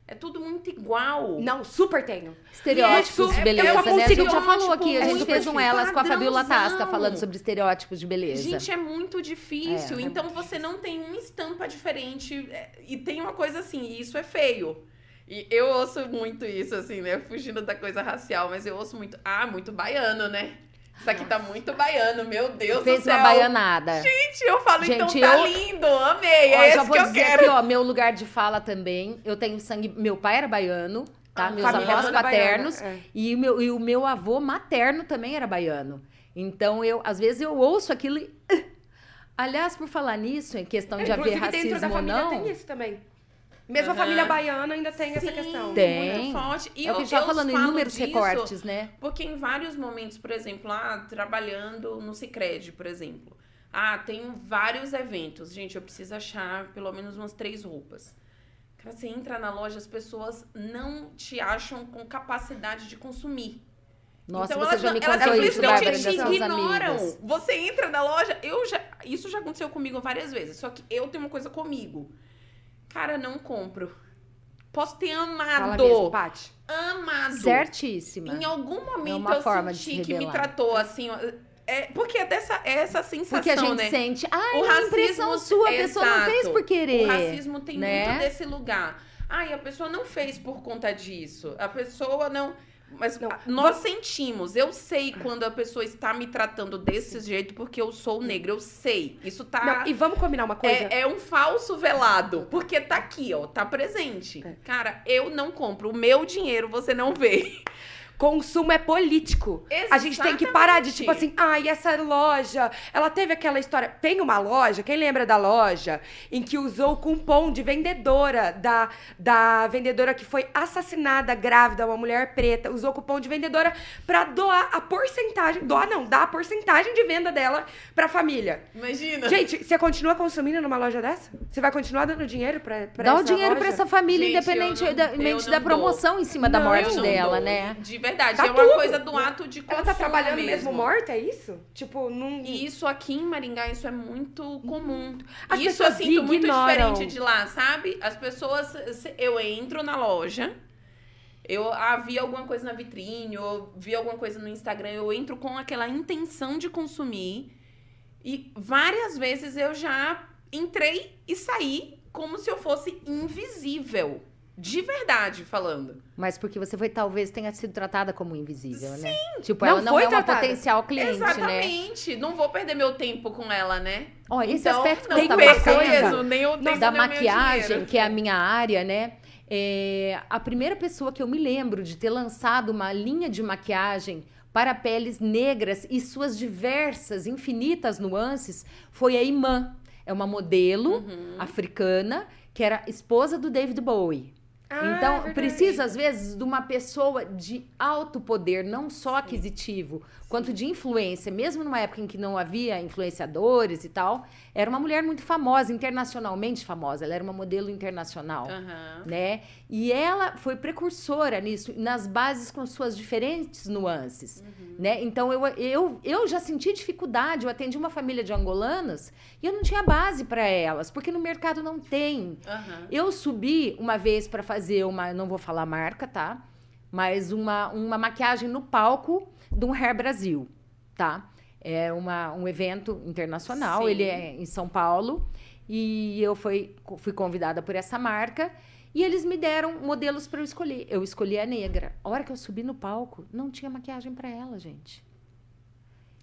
é tudo muito igual. Não, super tenho. Estereótipos Isso, de beleza, só né? A gente já falou aqui, a é gente fez um difícil. Elas com a Fabiola Tasca falando sobre estereótipos de beleza. Gente, é muito difícil. É. Então você não tem uma estampa diferente. é, E tem uma coisa assim, e isso é feio. E eu ouço muito isso, assim, né? Fugindo da coisa racial, mas eu ouço muito. Ah, muito baiano, né? Isso aqui tá muito baiano, meu Deus Fez do céu. uma baianada. Gente, eu falo, então Gente, tá eu- lindo, amei, Ó, é já esse vou que eu dizer quero. aqui, ó, meu lugar de fala também. Eu tenho sangue. Meu pai era baiano, tá? Ah, Meus avós paternos. baiana, é. E, o meu, e o meu avô materno também era baiano. Então, eu, às vezes, eu ouço aquilo e. Aliás, por falar nisso, em questão de haver Inclusive, dentro da racismo ou família não. tem isso também. Mesmo Aham. a família baiana ainda tem essa Sim, questão. Tem. Muito forte. E é o que eu falando, falo inúmeros disso recortes, né? Porque em vários momentos, por exemplo, lá trabalhando no Cicred, por exemplo, Ah, tenho vários eventos. Gente, eu preciso achar pelo menos umas três roupas. Cara, você entra na loja, as pessoas não te acham com capacidade de consumir. Nossa, então você elas, já me não- elas contou isso, simplesmente Bárbara, te ignoram. amigas. Você entra na loja, eu já. Isso já aconteceu comigo várias vezes. Só que eu tenho uma coisa comigo. Cara, não compro. Posso ter Fala amado. mesmo, Paty. amado. Certíssima. Em algum momento uma eu senti se que me tratou assim. É, porque é dessa é essa sensação, Porque a gente né? sente, ai, O é uma impressão racismo- sua, a pessoa não fez Exato. por querer. O racismo tem né? muito desse lugar. Ai, a pessoa não fez por conta disso. A pessoa não. Mas Não. nós sentimos. Eu sei quando a pessoa está me tratando desse jeito porque eu sou negra. Eu sei. Isso tá. Não, e vamos combinar uma coisa? É, é um falso velado, porque tá aqui, ó, tá presente. É. Cara, eu não compro. O meu dinheiro você não vê. Consumo é político. A gente tem que parar de, tipo assim, ai, essa loja, ela teve aquela história. Tem uma loja, quem lembra da loja, em que usou o cupom de vendedora, da, da vendedora que foi assassinada grávida, uma mulher preta, usou o cupom de vendedora pra doar a porcentagem, doar não, dar a porcentagem de venda dela pra família. Imagina. Gente, você continua consumindo numa loja dessa? Você vai continuar dando dinheiro pra, pra Dá o dinheiro loja? pra essa família, Gente, independente não- da, da dou. promoção em cima da Não, morte Eu não dela, dou. né? De verdade, Tá é uma tudo. coisa do ato de consumo Ela tá trabalhando mesmo, mesmo morta, é isso? Tipo, não. E isso aqui em Maringá, isso é muito comum. As isso eu sinto muito diferente de lá, sabe? As pessoas, eu entro na loja, eu ah, vi alguma coisa na vitrine, ou vi alguma coisa no Instagram, eu entro com aquela intenção de consumir. E várias vezes eu já entrei e saí como se eu fosse invisível. De verdade falando. Mas porque você foi, talvez, tenha sido tratada como invisível, né? Tipo, Não ela não foi é uma tratada. potencial cliente, né? Exatamente. Não vou perder meu tempo com ela, né? Ó, esse então, aspecto não tá mesmo, nem o tempo, da nem o meu maquiagem, que é a minha área, né? É, a primeira pessoa que eu me lembro de ter lançado uma linha de maquiagem para peles negras e suas diversas, infinitas nuances foi a Imã. É uma modelo Uhum. africana que era esposa do David Bowie. Ah, então, verdade. precisa, às vezes, de uma pessoa de alto poder, não só aquisitivo, quanto de influência. Mesmo numa época em que não havia influenciadores e tal, era uma mulher muito famosa, internacionalmente famosa. Ela era uma modelo internacional, Aham. né? E ela foi precursora nisso, nas bases com suas diferentes nuances, né? Então, eu, eu, eu já senti dificuldade. Eu atendi uma família de angolanos e eu não tinha base para elas, porque no mercado não tem. Aham. Eu subi uma vez para fazer uma, não vou falar marca, tá? Mas uma, uma maquiagem no palco de um Hair Brasil, tá? É uma, um evento internacional, Sim. ele é em São Paulo, e eu fui, fui convidada por essa marca, e eles me deram modelos para eu escolher. Eu escolhi a negra. A hora que eu subi no palco, não tinha maquiagem para ela, gente.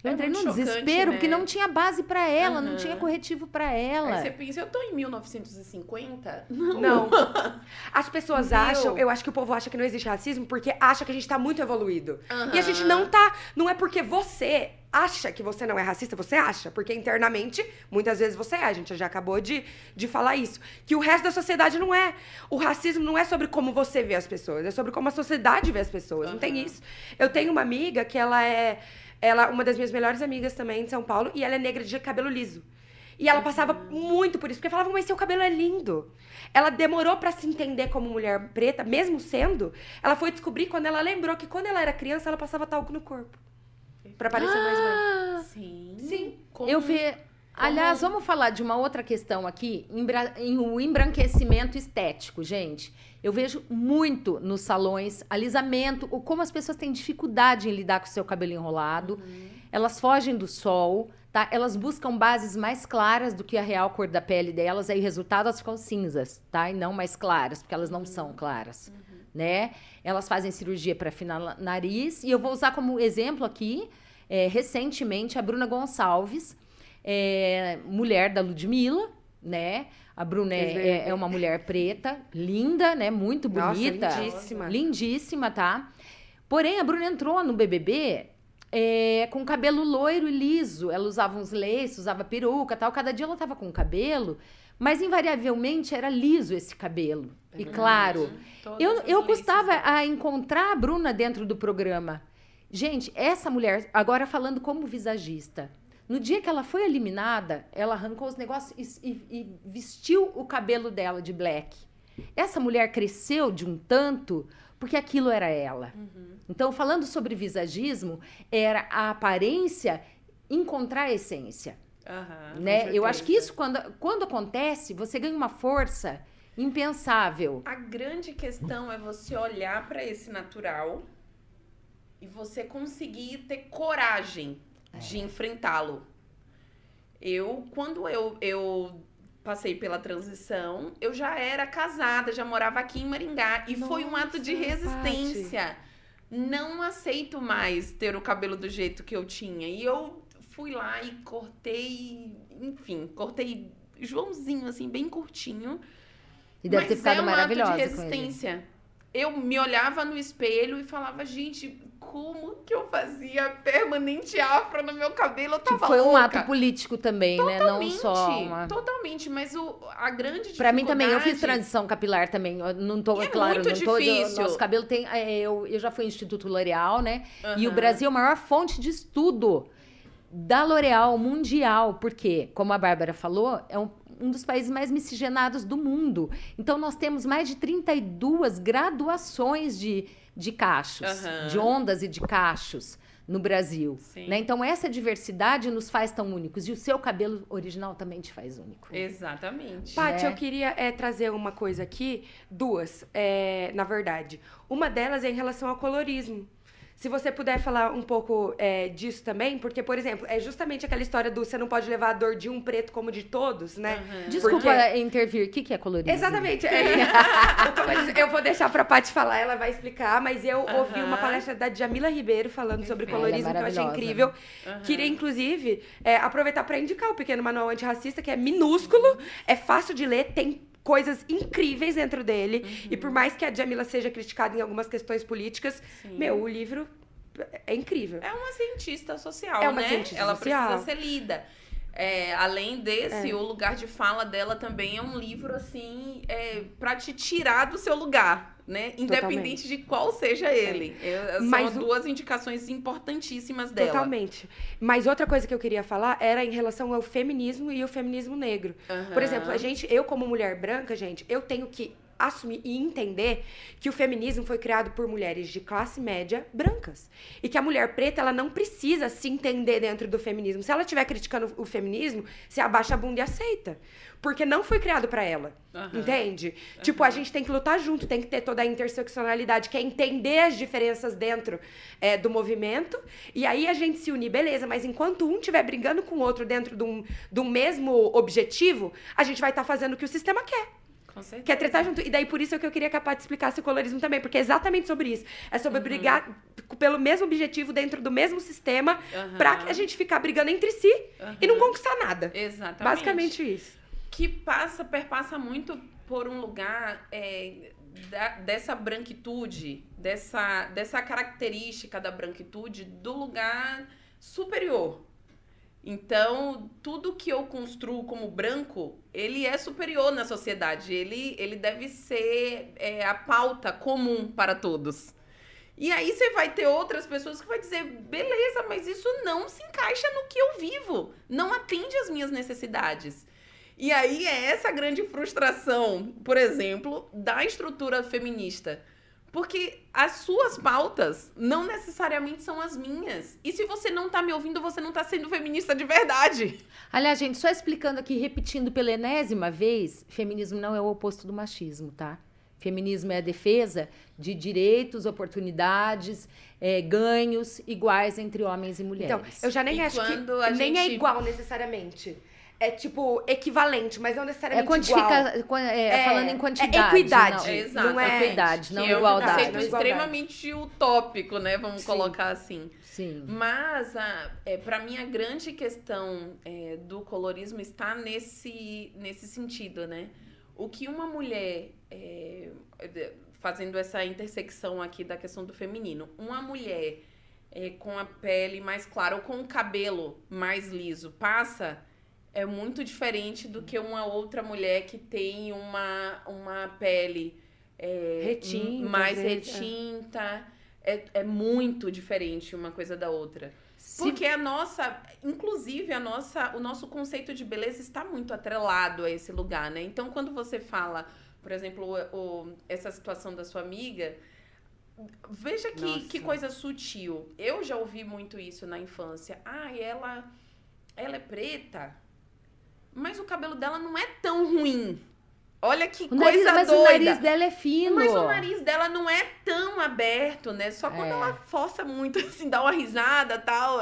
Eu É entrei num chocante, desespero, porque né? não tinha base para ela, não Aham. tinha corretivo para ela. Aí você pensa, eu tô em 1950? Não. *laughs* As pessoas Meu. acham, eu acho que o povo acha que não existe racismo porque acha que a gente tá muito evoluído. Aham. E a gente não tá. Não é porque você acha que você não é racista, você acha. Porque internamente, muitas vezes você é. A gente já acabou de, de falar isso. Que o resto da sociedade não é. O racismo não é sobre como você vê as pessoas, é sobre como a sociedade vê as pessoas. Não tem isso. Eu tenho uma amiga que ela é. Ela é uma das minhas melhores amigas também de São Paulo e ela é negra de cabelo liso. E ela passava muito por isso, porque falava, mas seu cabelo é lindo. Ela demorou pra se entender como mulher preta, mesmo sendo. Ela foi descobrir quando ela lembrou que quando ela era criança, ela passava talco no corpo. Pra parecer mais branca. Sim. Sim. Como- Eu vi. Aliás, vamos falar de uma outra questão aqui, embra- em o embranquecimento estético, gente. Eu vejo muito nos salões alisamento, como as pessoas têm dificuldade em lidar com o seu cabelo enrolado. Elas fogem do sol, tá? Elas buscam bases mais claras do que a real cor da pele delas, aí o resultado elas ficam cinzas, tá? E não mais claras, porque elas não são claras, né? Elas fazem cirurgia para afinar nariz e eu vou usar como exemplo aqui, é, recentemente a Bruna Gonçalves, é, mulher da Ludmilla, né? A Bruna é, é- é uma mulher preta, linda, né? Muito Nossa, bonita. lindíssima. Lindíssima, tá? Porém, a Bruna entrou no BBB é, com cabelo loiro e liso. Ela usava uns laces, usava peruca tal. Cada dia ela tava com cabelo, mas invariavelmente era liso esse cabelo. E claro, Todas eu, eu custava a encontrar a Bruna dentro do programa. Gente, essa mulher, agora falando como visagista, No dia que ela foi eliminada, ela arrancou os negócios e, e, e vestiu o cabelo dela de black. Essa mulher cresceu de um tanto porque aquilo era ela. Uhum. Então, falando sobre visagismo, era a aparência encontrar a essência. Aham. né? Eu acho que isso, quando, quando acontece, você ganha uma força impensável. A grande questão é você olhar pra esse natural e você conseguir ter coragem de enfrentá-lo. Eu, quando eu, eu passei pela transição, eu já era casada, já morava aqui em Maringá. E foi um ato de Nossa, resistência. Não aceito mais ter o cabelo do jeito que eu tinha. E eu fui lá e cortei, enfim, cortei Joãozinho, assim, bem curtinho. E deve Mas ter ficado é um maravilhosa ato de resistência. Eu me olhava no espelho e falava, gente, como que eu fazia permanente afro no meu cabelo? Eu tava Tipo, foi um louca. ato político também, né? Não Totalmente, só uma... Totalmente, mas o, a grande Pra mim também, eu fiz dificuldade- transição capilar também. Eu não tô, E é claro, muito não tô. difícil. Nosso cabelo tem. é, Eu, eu já fui em Instituto L'Oréal, né? E o. Brasil é a maior fonte de estudo da L'Oréal mundial. Porque, como a Bárbara falou, é um, um dos países mais miscigenados do mundo. Então, nós temos mais de 32 graduações de, de cachos, Aham. de ondas e de cachos no Brasil. Né? Então, essa diversidade nos faz tão únicos. E o seu cabelo original também te faz único. Exatamente. Paty, né? eu queria é, trazer uma coisa aqui, duas, é, na verdade. Uma delas é em relação ao colorismo. Se você puder falar um pouco é, disso também, porque, por exemplo, é justamente aquela história do você não pode levar a dor de um preto como de todos, né? Aham. Desculpa Porque- intervir. O que, que é colorismo? Exatamente. é. *laughs* Eu vou deixar pra Paty falar, ela vai explicar, mas eu ouvi uma palestra da Jamila Ribeiro falando sobre colorismo, é que eu achei incrível. Aham. Queria, inclusive, é, aproveitar pra indicar o Pequeno Manual Antirracista, que é minúsculo, é fácil de ler, tem coisas incríveis dentro dele. E por mais que a Jamila seja criticada em algumas questões políticas, Sim. meu, o livro é incrível. É uma cientista social, É uma né? cientista Ela social. precisa ser lida. É, além desse, É. o lugar de fala dela também é um livro, assim, é, pra te tirar do seu lugar, né? Independente de qual seja ele. É, são Mas duas indicações importantíssimas dela. Totalmente. Mas outra coisa que eu queria falar era em relação ao feminismo e o feminismo negro. Aham. Por exemplo, a gente, eu como mulher branca, gente, eu tenho que assumir e entender que o feminismo foi criado por mulheres de classe média brancas. E que a mulher preta, ela não precisa se entender dentro do feminismo. Se ela estiver criticando o feminismo, se abaixa a bunda e aceita. Porque não foi criado pra ela. Aham. Entende? Tipo, a gente tem que lutar junto, tem que ter toda a interseccionalidade, que é entender as diferenças dentro é, do movimento. E aí a gente se unir, beleza, mas enquanto um estiver brigando com o outro dentro de um, de um mesmo objetivo, a gente vai estar fazendo o que o sistema quer. Com certeza. Quer tretar junto. E daí por isso é que eu queria que a Paty explicasse o colorismo também, porque é exatamente sobre isso. É sobre brigar pelo mesmo objetivo dentro do mesmo sistema, Aham. pra que a gente ficar brigando entre si e não conquistar nada. Exatamente. Basicamente isso. que passa, perpassa muito por um lugar é, da- dessa branquitude, dessa, dessa característica da branquitude do lugar superior. Então, tudo que eu construo como branco, ele é superior na sociedade. Ele, ele deve ser é, a pauta comum para todos. E aí você vai ter outras pessoas que vai dizer, beleza, mas isso não se encaixa no que eu vivo. Não atende às minhas necessidades. E aí é essa grande frustração, por exemplo, da estrutura feminista. Porque as suas pautas não necessariamente são as minhas. E se você não tá me ouvindo, você não tá sendo feminista de verdade. Aliás, gente, só explicando aqui, repetindo pela enésima vez, feminismo não é o oposto do machismo, tá? Feminismo é a defesa de direitos, oportunidades, eh, ganhos iguais entre homens e mulheres. Então, eu já nem E acho que nem é igual necessariamente. É tipo equivalente, mas não é necessariamente quantifica, igual. quan- é, É, falando em é quantidade. equidade, não, É, exato. não é- equidade, não que é um igualdade. conceito é igualdade. extremamente utópico, né? Vamos Sim. colocar assim. Sim. Mas, a, é, para mim, a grande questão é, do colorismo está nesse, nesse sentido, né? O que uma mulher, é, fazendo essa intersecção aqui da questão do feminino, uma mulher é, com a pele mais clara ou com o cabelo mais liso passa é muito diferente do que uma outra mulher que tem uma, uma pele é, Retinta, mais é. retinta. É, é muito diferente uma coisa da outra. Se- Porque a nossa, inclusive a nossa, o nosso conceito de beleza está muito atrelado a esse lugar, né? Então, quando você fala, por exemplo, o- o- essa situação da sua amiga, veja que, Nossa. que coisa sutil. Eu já ouvi muito isso na infância. Ah, ela, ela é preta, mas o cabelo dela não é tão ruim. Olha que o nariz, coisa mas doida. o nariz dela é fino. Mas o nariz dela não é tão aberto, né? Só quando É. ela força muito, *laughs* assim, dá uma risada e tal.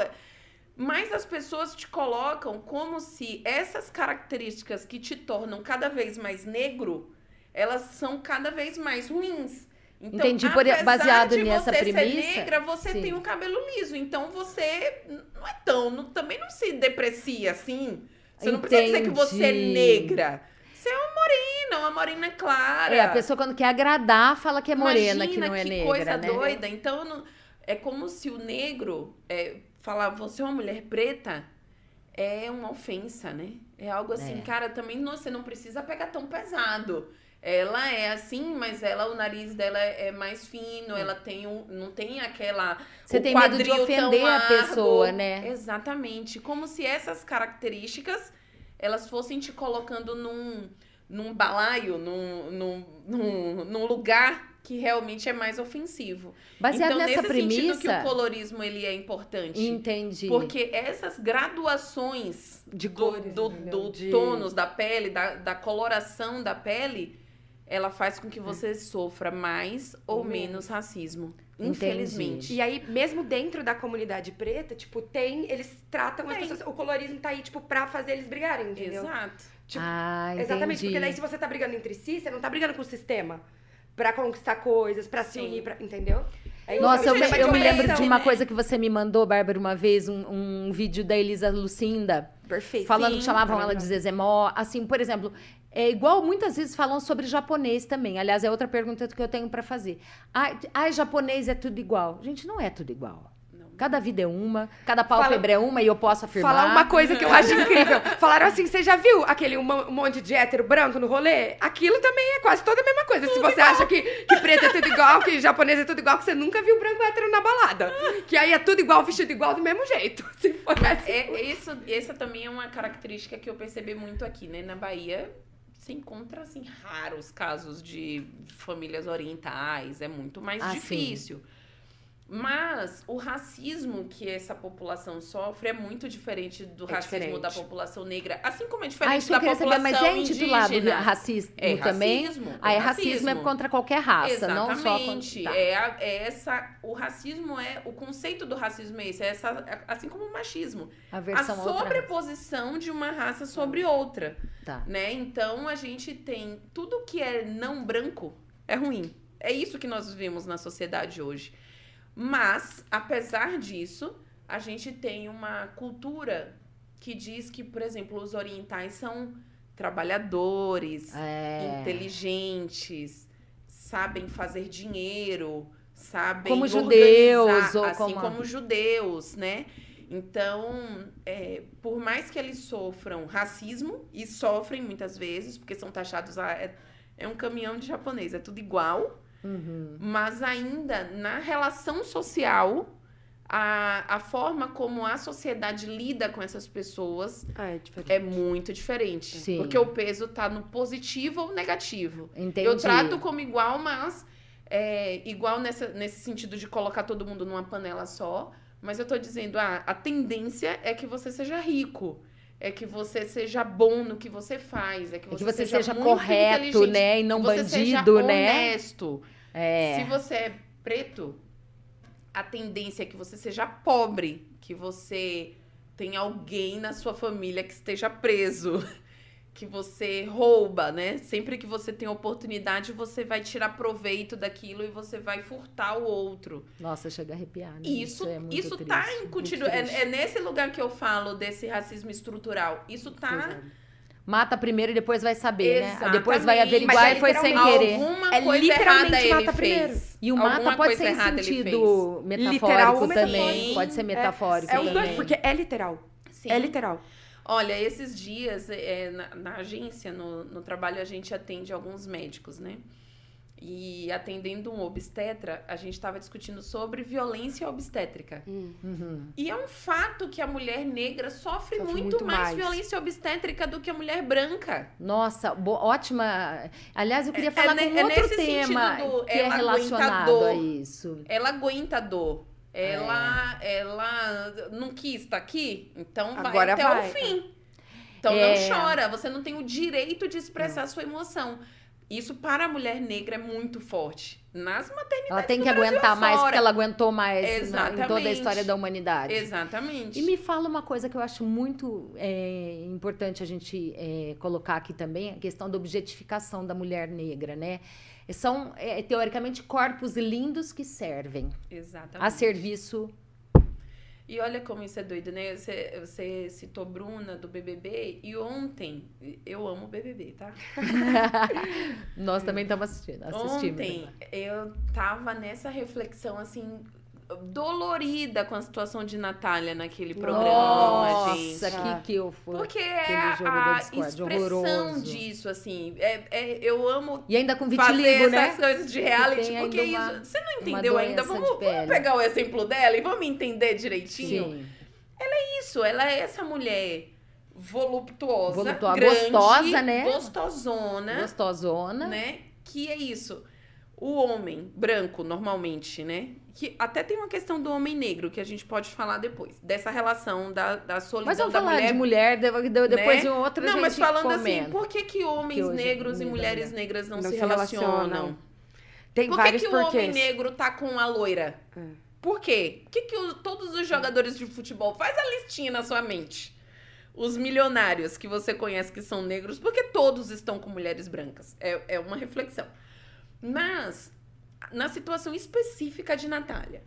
Mas as pessoas te colocam como se essas características que te tornam cada vez mais negro, elas são cada vez mais ruins. Então, Entendi, por- baseado de nessa você premissa, ser negra, você sim. tem um cabelo liso. Então você não é tão, não- também não se deprecia assim. Você não precisa dizer que você é Entendi. negra. Você é uma morena, uma morena clara. É, a pessoa quando quer agradar fala que é morena, que Imagina não é que negra, coisa né? doida. Então, não- é como se o negro é, falar, você é uma mulher preta, é uma ofensa, né? É algo assim, É. cara, também não, você não precisa pegar tão pesado. Ela é assim, mas ela, o nariz dela é mais fino, ela tem um, não tem aquela. Você tem medo de ofender a pessoa, né? Exatamente. Como se essas características elas fossem te colocando num, num balaio, num, num, num, num lugar que realmente é mais ofensivo. Baseado então, nessa nesse sentido que o premissa, colorismo ele é importante. entendi. Porque essas graduações De do, cores, do, entendeu? do De- tônus da pele, da, da coloração da pele, ela faz com que você sofra mais ou menos racismo. Entendi. Infelizmente. E aí, mesmo dentro da comunidade preta, tipo, tem. Eles tratam as Tem. pessoas. O colorismo tá aí, tipo, pra fazer eles brigarem, entendeu? Exato. Tipo, ah. Exatamente, porque daí se você tá brigando entre si, você não tá brigando com o sistema. Pra conquistar coisas, pra se unir, pra, entendeu? Aí Nossa, usa eu, me, sistema eu me lembro de uma coisa que você me mandou, Bárbara, uma vez, um, um vídeo da Elisa Lucinda, Perfeito. falando Sim, que chamavam ela de. Zezemó. Assim, por exemplo, é igual muitas vezes falam sobre japonês também. Aliás, é outra pergunta que eu tenho pra fazer. Ai, ai, japonês é tudo igual. Gente, não é tudo igual. Cada vida é uma, cada pálpebra é uma e eu posso afirmar. Falar uma coisa que eu acho incrível. Falaram assim, você já viu aquele um mo- monte de hétero branco no rolê? Aquilo também é quase toda a mesma coisa. Se você acha que, que preto é tudo igual, que japonês é tudo igual, que você nunca viu branco hétero na balada. Que aí é tudo igual, vestido igual, do mesmo jeito. *laughs* Se for assim. É, isso, essa também é uma característica que eu percebi muito aqui, né? Na Bahia se encontra, assim, raros casos de famílias orientais. É muito mais Ah, sim. Mas o racismo que essa população sofre é muito diferente do É racismo diferente. da população negra. Assim como é Ah, diferente eu da queria saber, população mas é intitulado racismo É também? racismo. Ah, é é racismo, é contra qualquer raça, não só Exatamente. contra... Tá. É, a- é essa, o racismo é, o conceito do racismo é esse, é essa, assim como o machismo. A A versão outra. sobreposição de uma raça sobre outra, Tá. né? Então a gente tem tudo que é não branco é ruim. É isso que nós vivemos na sociedade hoje. Mas, apesar disso, a gente tem uma cultura que diz que, por exemplo, os orientais são trabalhadores, É. inteligentes, sabem fazer dinheiro, sabem Como judeus, ou assim como- como judeus, né? Então, é, por mais que eles sofram racismo e sofrem muitas vezes, porque são taxados a é, é um caminhão de japonês, é tudo igual, Uhum. mas ainda na relação social a, a forma como a sociedade lida com essas pessoas Ah, é é muito diferente. Sim. Porque o peso tá no positivo ou negativo. Entendi. Eu trato como igual, mas é, igual nessa, nesse sentido de colocar todo mundo numa panela só. Mas eu tô dizendo, ah, a tendência é que você seja rico. É que você seja bom no que você faz. É que É você, que você seja, muito correto, né? E não que você seja bandido, né? honesto. É. Se você é preto, a tendência é que você seja pobre, que você tenha alguém na sua família que esteja preso, *laughs* que você rouba, né? Sempre que você tem oportunidade, você vai tirar proveito daquilo e você vai furtar o outro. Nossa, chega a arrepiar, né? Isso, é muito isso triste, tá incutido. É, é nesse lugar que eu falo desse racismo estrutural. Isso tá. Mata primeiro e depois vai saber, né? Exatamente. Depois vai averiguar é e foi sem querer. Alguma É coisa literalmente errada ele mata primeiro. fez. E o mata Alguma pode coisa ser em sentido metafórico Literal também. Pode ser metafórico É os também. dois, porque é literal. Sim. É literal. Olha, esses dias é, na, na agência, no, no trabalho, a gente atende alguns médicos, né? E atendendo um obstetra, a gente estava discutindo sobre violência obstétrica. Uhum. E é um fato que a mulher negra sofre, Sofre muito, muito mais, mais. violência obstétrica do que a mulher branca. Nossa, ótima. Aliás, eu queria É- falar é com é outro nesse tema sentido do que é ela aguenta relacionado dor. a isso. Ela aguenta a dor. Ela, ela não quis estar aqui, então vai Agora até vai. o fim. Então É. não chora, você não tem o direito de expressar a sua emoção. Isso para a mulher negra é muito forte. Nas maternidades Ela tem que aguentar mais afora. porque ela aguentou mais na- em toda a história da humanidade. Exatamente. E me fala uma coisa que eu acho muito é, importante a gente é, colocar aqui também, a questão da objetificação da mulher negra, né? São, é, teoricamente, corpos lindos que servem Exatamente. a serviço. E olha como isso é doido, né? Você, você citou Bruna do BBB e ontem, eu amo o BBB, tá? *laughs* Nós também estamos assistindo. assistindo. Ontem eu tava nessa reflexão assim dolorida com a situação de Natália naquele programa, Nossa, gente. que que eu fui. Porque é a, expressão horroroso. disso, assim. É, é- eu amo E ainda com fazer né? essas coisas de reality, porque uma- isso. Você não entendeu ainda? Vamos, vamos pegar o exemplo dela e vamos entender direitinho. Sim. Isso, ela é essa mulher voluptuosa, Voluptuosa, grande, gostosa, né? Gostosona, Gostosona. né? Que é isso. O homem branco, normalmente, né? Que até tem uma questão do homem negro, que a gente pode falar depois. Dessa relação da, da solidão Mas vamos da falar mulher. de mulher, de- de- depois né? em outro Não, mas falando assim, por que, que homens Que negros e mulheres né? negras não, Não se se relacionam? relacionam. Tem Por que, vários que o homem porquês. negro tá com a loira? É. Por quê? O que, que o- todos os jogadores de futebol faz a listinha na sua mente? Os milionários que você conhece que são negros, porque todos estão com mulheres brancas. É, é uma reflexão. Mas, na situação específica de Natália,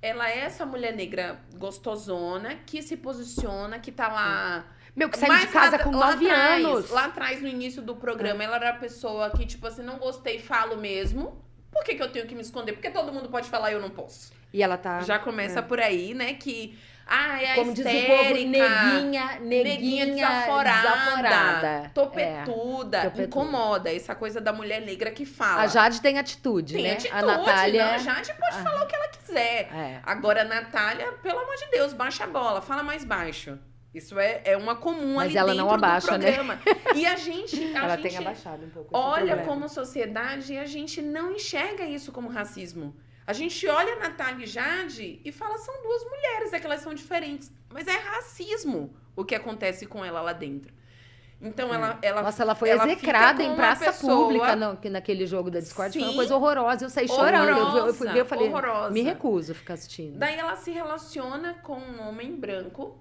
ela é essa mulher negra gostosona que se posiciona, que tá lá. Meu, que saiu de casa lá- com lá 9 atrás, anos. Lá atrás, no início do programa, ela era a pessoa que, tipo assim, não gostei, falo mesmo. Por que, que eu tenho que me esconder? Porque todo mundo pode falar e eu não posso. E ela tá. Já começa é. por aí, né? Que. Ah, é a Como diz o povo, histérica, neguinha, neguinha, neguinha desaforada, desaforada. topetuda, É, topetuda. incomoda. Essa coisa da mulher negra que fala. A Jade tem atitude, tem né? atitude, a Natália. não, a Jade pode Ah. falar o que ela quiser. É. Agora, a Natália, pelo amor de Deus, baixa a bola, fala mais baixo. Isso é, é uma comum Mas ali ela dentro não abaixa, do né? programa. E a gente, *laughs* a Ela gente tem abaixado um pouco. olha como sociedade a gente não enxerga isso como racismo. A gente olha Natália e Jade e fala são duas mulheres, é que elas são diferentes. Mas é racismo o que acontece com ela lá dentro. Então ela, ela Nossa, ela foi ela execrada em praça pessoa- pública no, que naquele jogo da Discord. Foi uma Sim. coisa horrorosa. Eu saí chorando. Eu, eu fui ver, eu falei, horrorosa. me recuso a ficar assistindo. Daí ela se relaciona com um homem branco,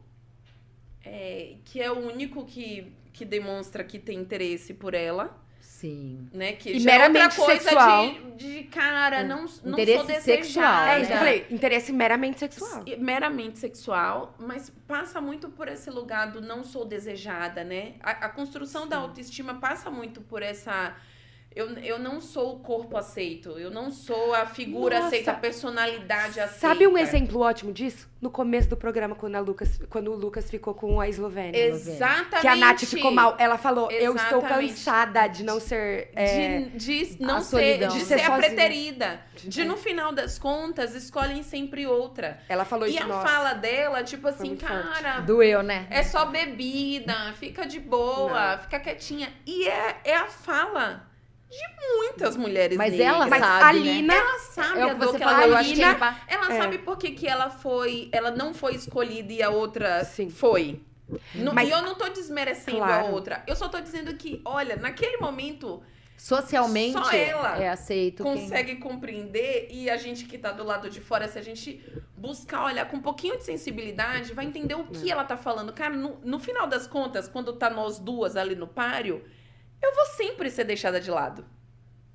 é, que é o único que, que demonstra que tem interesse por ela, Sim. né? Que E já é outra meramente coisa sexual. de, de cara, não, não sou Interesse desejada. sexual, É isso que eu falei. Interesse meramente sexual. Meramente sexual, mas passa muito por esse lugar do não sou desejada, né? A, a construção da autoestima passa muito por essa. Eu, eu não sou o corpo aceito, eu não sou a figura Nossa. aceita, a personalidade aceita. Sabe um exemplo ótimo disso? No começo do programa, quando, a Lucas, quando o Lucas ficou com a Eslovênia. Exatamente. Que a Nath ficou mal. Ela falou: Eu estou Exatamente. cansada de não ser. é, De, de não a ser, de De ser, ser a preterida. De, no final das contas, escolhem sempre outra. Ela falou E isso. a nossa. fala dela, tipo assim, muito forte. cara, Doeu, né? É só bebida, fica de boa, fica quietinha. E é, é a fala de muitas mulheres Mas negras. ela Mas sabe, a né? Lina. Ela sabe É a dor que falou, ela que Lina, pa- Ela É. sabe por que, que ela foi. Ela não foi escolhida e a outra Sim. foi. Não- Mas- e eu não tô desmerecendo Claro. a outra. Eu só tô dizendo que, olha, naquele momento Socialmente Só ela é aceito. quem- consegue compreender e a gente que tá do lado de fora, se a gente buscar olhar com um pouquinho de sensibilidade, vai entender o É. que ela tá falando. Cara, no, no final das contas, quando tá nós duas ali no páreo, eu vou sempre ser deixada de lado.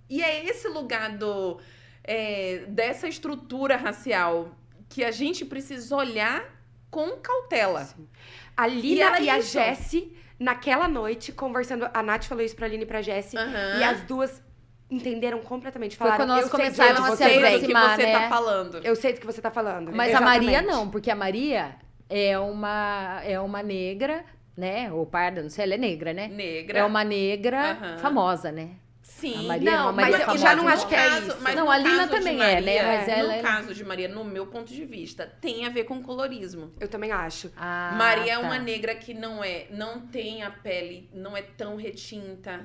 E é esse lugar do, é, dessa estrutura racial que a gente precisa olhar com cautela. A E Lina e, é a isso. Jessie, naquela noite, conversando. A Nath falou isso pra Aline e pra Jessie. Aham. E as duas entenderam completamente. Foi Falaram, quando eu sei de começaram a eu se vem. do que aproximar, você né? tá falando. Eu sei do que você tá falando. Mas a Exatamente. Maria não, porque a Maria é uma, é uma negra, né? Ou parda, não sei, ela é negra, né? Negra. É uma negra Aham. famosa, né? Sim, A Maria é não, mas Maria eu famosa. já não acho que é caso- isso. Mas Não, a Lina também é, né? Maria, Mas ela no é- caso de Maria, no meu ponto de vista, tem a ver com colorismo. Eu também acho. Ah, Maria é tá. uma negra que não é, não tem a pele, não é tão retinta.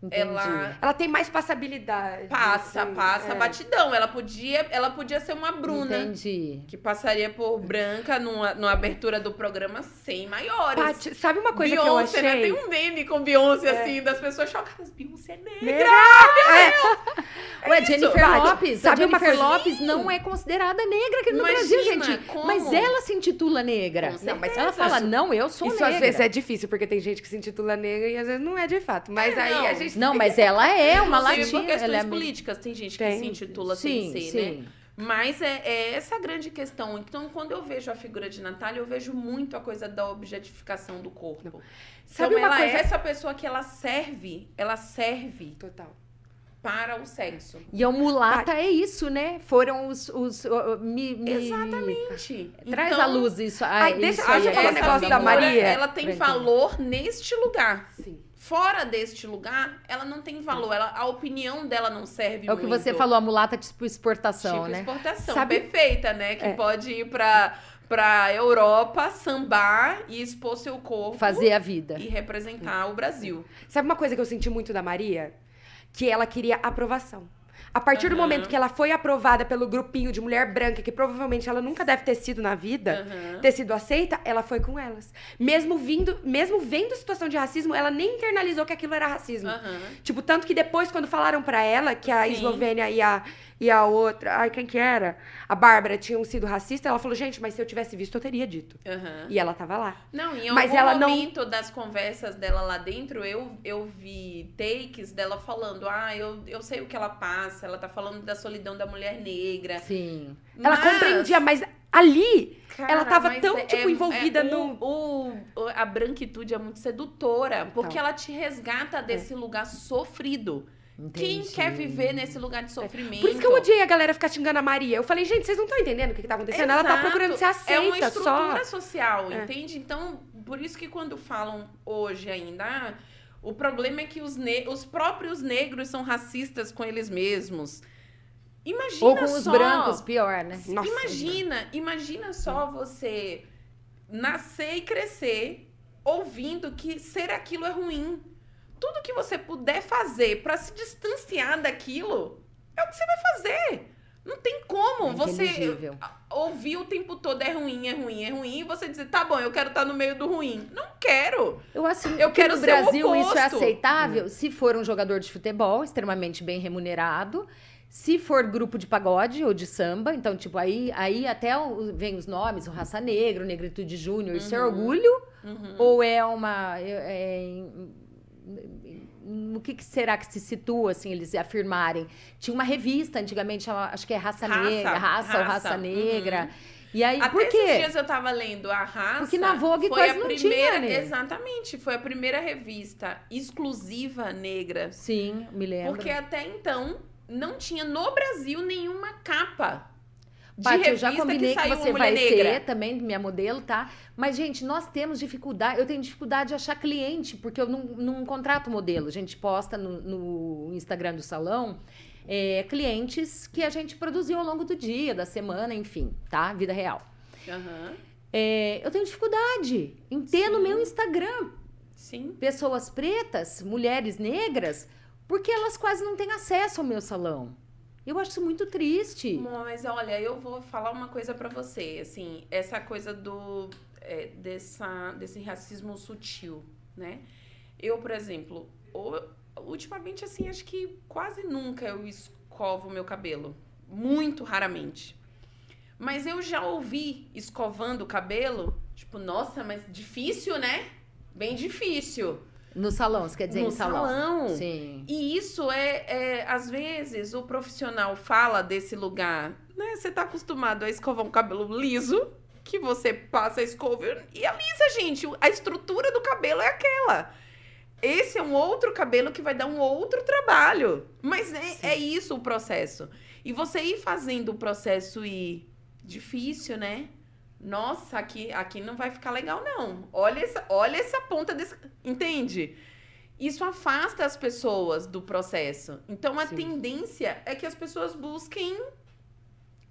Entendi. Ela Ela tem mais passabilidade. passa, assim, passa é. batidão. Ela podia, ela podia ser uma Bruna. Entendi. Que passaria por branca numa, numa abertura do programa sem maiores. Sabe uma coisa que eu Beyoncé, achei? né? Tem um meme com Beyoncé, É. assim, das pessoas chocadas. Beyoncé é negra. Negra! Ué, isso, Jennifer Paty, Lopes. sabe a uma Jennifer coisa- Lopes não é considerada negra aqui no Imagina, Brasil, gente. como? Mas ela se intitula negra. Não, mas ela fala, não, eu sou Isso negra. às vezes é difícil, porque tem gente que se intitula negra e às vezes não é de fato. Mas É, aí não. a gente. Não, mas ela é uma latina. por questões ela é... políticas, tem gente que Tem. se intitula Sim, sem ser, sim. né? Mas é, é essa a grande questão. Então, quando eu vejo a figura de Natália, eu vejo muito a coisa da objetificação do corpo. Sabe então, uma ela coisa- é essa pessoa que ela serve, ela serve Total. para o sexo. E a mulata é isso, né? Foram os. os me, me- Exatamente. Traz Então, à luz isso. Ai, ah, deixa- isso deixa eu aí, falar um negócio da. Maria. Ela tem valor neste lugar. Sim. Fora deste lugar, ela não tem valor. Ela, a opinião dela não serve É o que muito. você falou, a mulata tipo exportação, tipo né? exportação Sabe- perfeita, né? Que É. pode ir pra, pra Europa, sambar e expor seu corpo Fazer a vida. e representar o Brasil. Sabe uma coisa que eu senti muito da Maria? Que ela queria aprovação. A partir do Aham. momento que ela foi aprovada pelo grupinho de mulher branca, que provavelmente ela nunca deve ter sido na vida, Aham. ter sido aceita, ela foi com elas. Mesmo vindo, mesmo vendo situação de racismo, ela nem internalizou que aquilo era racismo. Tipo, tanto que depois, quando falaram pra ela que a Sim. Eslovênia e a, e a outra, ai, quem que era? A Bárbara tinham sido racistas, ela falou, gente, mas se eu tivesse visto, eu teria dito. Aham. E ela tava lá. Não, em Mas algum ela não- momento das conversas dela lá dentro, eu, eu vi takes dela falando: ah, eu, eu sei o que ela passa, ela tá falando da solidão da mulher negra. Sim. Ela Mas, compreendia, mas ali, cara, ela tava mas tão, tipo, envolvida o- no- o- a branquitude é muito sedutora, porque Total. ela te resgata desse lugar sofrido. Quem Entendi. quer viver nesse lugar de sofrimento? Por isso que eu odiei a galera ficar xingando a Maria. Eu falei, gente, vocês não estão entendendo o que, que tá acontecendo? Ela tá Exato. procurando ser aceita É uma só. estrutura social, É. entende? Então, por isso que quando falam hoje ainda, ah, o problema é que os, ne- os próprios negros são racistas com eles mesmos. Imagina Ou com os só, brancos, pior, né? Nossa, imagina, imagina só você nascer e crescer ouvindo que ser aquilo é ruim. Tudo que você puder fazer pra se distanciar daquilo é o que você vai fazer. Não tem como É você ouvir o tempo todo é ruim, é ruim, é ruim, e você dizer, tá bom, eu quero estar no meio do ruim. Não quero. Eu assim, Eu que quero no ser o Brasil isso é aceitável se for um jogador de futebol extremamente bem remunerado, se for grupo de pagode ou de samba, então tipo aí aí até o- vem os nomes, o Raça Negra, o Negritude Júnior, isso é Uhum. orgulho Uhum. ou é uma é, é, no que, que será que se situa assim eles afirmarem? Tinha uma revista antigamente, acho que é Raça, Raça, Negra, Raça, ou Raça, Raça uhum. Negra. E aí Até por esses quê? dias eu tava lendo a raça. Porque na Vogue foi quase a não tinha, primeira, né? Exatamente, foi a primeira revista exclusiva negra. Sim, me lembro. Porque até então não tinha no Brasil nenhuma capa Paty, eu já combinei que que, você vai negra. ser também minha modelo, tá? Mas, gente, nós temos dificuldade. Eu tenho dificuldade de achar cliente, porque eu não, não contrato modelo. A gente posta no, no Instagram do salão é, clientes que a gente produziu ao longo do dia, da semana, enfim, tá? Vida real. Aham, É, eu tenho dificuldade em ter no Sim. meu Instagram Sim. pessoas pretas, mulheres negras, porque elas quase não têm acesso ao meu salão. Eu acho isso muito triste. Mas olha, eu vou falar uma coisa pra você, assim, essa coisa do é, dessa, desse racismo sutil, né? Eu, por exemplo, ultimamente, assim, acho que quase nunca eu escovo meu cabelo. Muito raramente. Mas eu já ouvi escovando o cabelo, tipo, nossa, mas difícil, né? Bem difícil. No salão, você quer dizer no em salão? salão. Sim. E isso é, é, às vezes, o profissional fala desse lugar, né? Você tá acostumado a escovar um cabelo liso, que você passa a escova e alisa, gente. A estrutura do cabelo é aquela. Esse é um outro cabelo que vai dar um outro trabalho. Mas é, é isso o processo. E você ir fazendo o processo ir difícil, né? Nossa, aqui, aqui não vai ficar legal, não. Olha essa, olha essa ponta desse. Entende? isso afasta as pessoas do processo. Então a Sim. tendência é que as pessoas busquem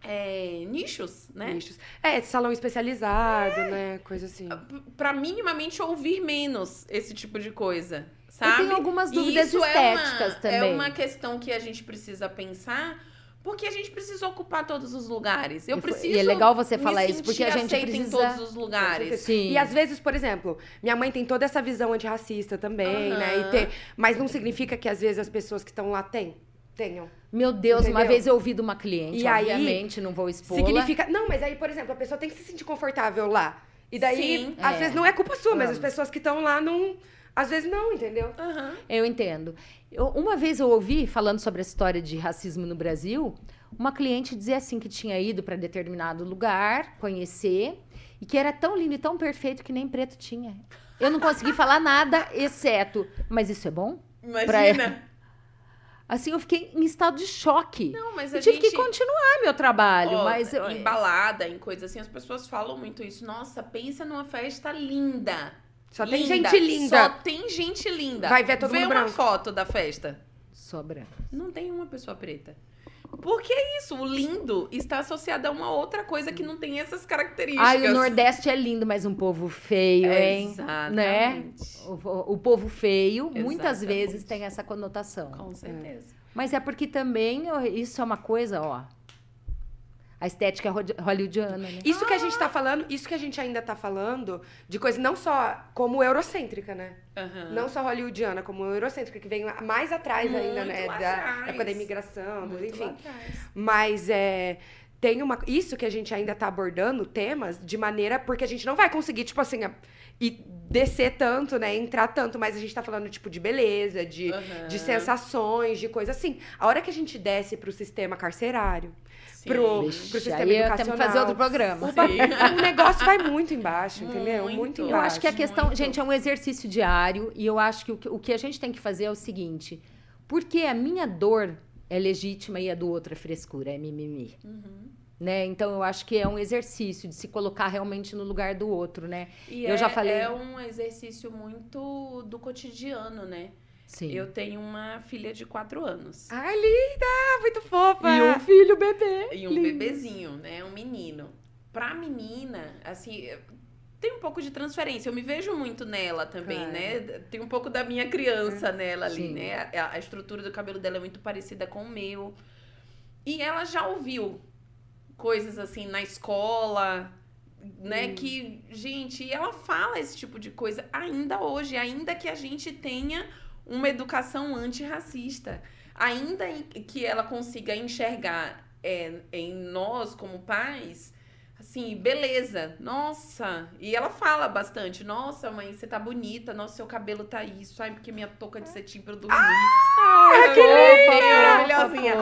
é, nichos, né? Nichos. É, salão especializado, né? Coisa assim. P- Pra minimamente ouvir menos esse tipo de coisa, Eu sabe? tenho algumas E dúvidas isso estéticas é uma, também. É uma questão que a gente precisa pensar, porque a gente precisa ocupar todos os lugares. Eu preciso. e é legal você falar isso, porque a gente precisa- em todos os lugares. Sim. E às vezes, por exemplo, minha mãe tem toda essa visão antirracista também, né? E ter- mas não significa que às vezes as pessoas que estão lá têm. Tenham. Meu Deus, uma Entendeu? vez eu ouvi de uma cliente, E aí, obviamente, não vou expor. Significa. Não, mas aí, por exemplo, a pessoa tem que se sentir confortável lá. E daí, Sim. às É. vezes não é culpa sua, mas as pessoas que estão lá não. Às vezes não, entendeu? Aham. Eu entendo. Eu- uma vez eu ouvi, falando sobre a história de racismo no Brasil, uma cliente dizer assim que tinha ido para determinado lugar, conhecer, e que era tão lindo e tão perfeito que nem preto tinha. Eu não consegui *laughs* falar nada, exceto, mas isso é bom? Imagina. Assim, eu fiquei em estado de choque. Não, mas a Eu tive gente. que continuar meu trabalho, Ó, mas eu, Em balada, em coisas assim, as pessoas falam muito isso. Nossa, pensa numa festa linda. Só tem Linda. gente linda. Só tem gente linda. Vai ver todo Vê mundo uma branco. foto da festa. sobra. Não tem uma pessoa preta. Porque é isso, o lindo está associado a uma outra coisa que não tem essas características. Ai, o Nordeste é lindo, mas um povo feio, hein? Né? Exatamente. O, o povo feio, muitas Exatamente. vezes tem essa conotação. Com certeza. Mas é porque também isso é uma coisa, ó. A estética hollywoodiana, né? Isso que a gente tá falando, isso que a gente ainda tá falando, de coisa não só como eurocêntrica, né? Aham. Não só hollywoodiana, como eurocêntrica, que vem mais atrás ainda, Muito né? lá Da atrás. época da imigração, Muito enfim. Mas é. Tem uma. Isso que a gente ainda tá abordando temas de maneira. Porque a gente não vai conseguir, tipo assim, a- e descer tanto, né? Entrar tanto, mas a gente tá falando, tipo, de beleza, de, Aham. de sensações, de coisa assim. A hora que a gente desce pro sistema carcerário. Pro, pro sistema aí educacional. temos que fazer outro programa. O, o negócio vai muito embaixo, entendeu? Muito. Muito Eu Eu embaixo. acho que a questão, muito. gente, é um exercício diário e eu acho que o, que o que a gente tem que fazer é o seguinte: porque a minha dor é legítima e a do outro é frescura, é mimimi. Uhum. Né? Então eu acho que é um exercício de se colocar realmente no lugar do outro, né? E Eu é, já falei- é um exercício muito do cotidiano, né? Sim. Eu tenho uma filha de quatro anos. Ai, linda! Muito fofa! E um filho bebê. E um bebezinho, né? Um menino. Pra menina, assim, tem um pouco de transferência. Eu me vejo muito nela também, Claro. né? Tem um pouco da minha criança nela ali, Sim. né? A, a estrutura do cabelo dela é muito parecida com o meu. E ela já ouviu coisas assim na escola, né? Que, gente, ela fala esse tipo de coisa ainda hoje, ainda que a gente tenha uma educação antirracista. Ainda que ela consiga enxergar é, em nós como pais, assim, beleza, nossa. E ela fala bastante, nossa, mãe, você tá bonita, nossa, seu cabelo tá isso, ai, porque minha touca de cetim pra eu dormir. Ai, que maravilhosinha.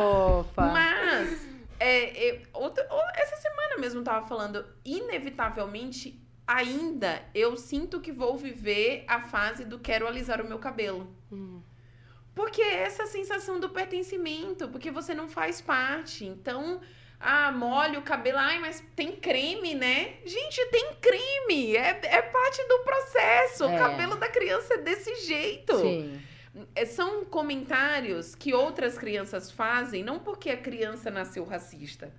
Mas, é, é, outra- ou- essa semana mesmo eu tava falando, inevitavelmente, ainda eu sinto que vou viver a fase do quero alisar o meu cabelo. Hum. Porque é essa sensação do pertencimento, porque você não faz parte. Então, ah, molha o cabelo, ai, mas tem creme, né? Gente, tem creme, é, é parte do processo. É. O cabelo da criança é desse jeito. Sim. É, São comentários que outras crianças fazem, não porque a criança nasceu racista,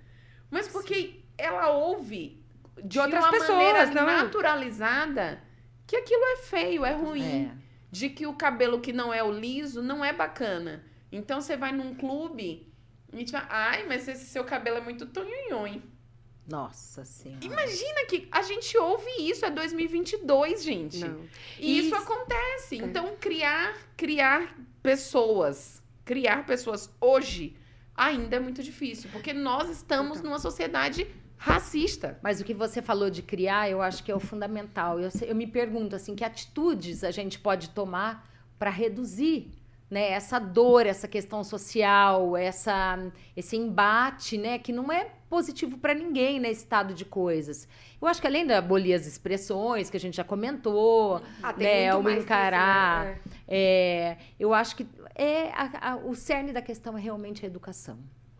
mas porque ela ouve de, outras uma pessoas, maneira não? naturalizada que aquilo é feio, é ruim É. de que o cabelo que não é o liso não é bacana. Então você vai num clube e te fala, ai, mas esse seu cabelo é muito tonhonhon. Nossa senhora. Imagina que a gente ouve isso, é 2022, gente. Não. E isso, Isso- acontece. É. Então, criar, criar pessoas, criar pessoas hoje ainda é muito difícil, porque nós estamos Então. numa sociedade racista. Mas o que você falou de criar, eu acho que é o fundamental. Eu, eu me pergunto assim, que atitudes a gente pode tomar para reduzir, né, essa dor, essa questão social, essa esse embate, né, que não é positivo para ninguém nesse estado de coisas. Eu acho que além de abolir as expressões que a gente já comentou, Ah, né, o encarar. né? é, eu acho que é a- a- o cerne da questão é realmente a educação.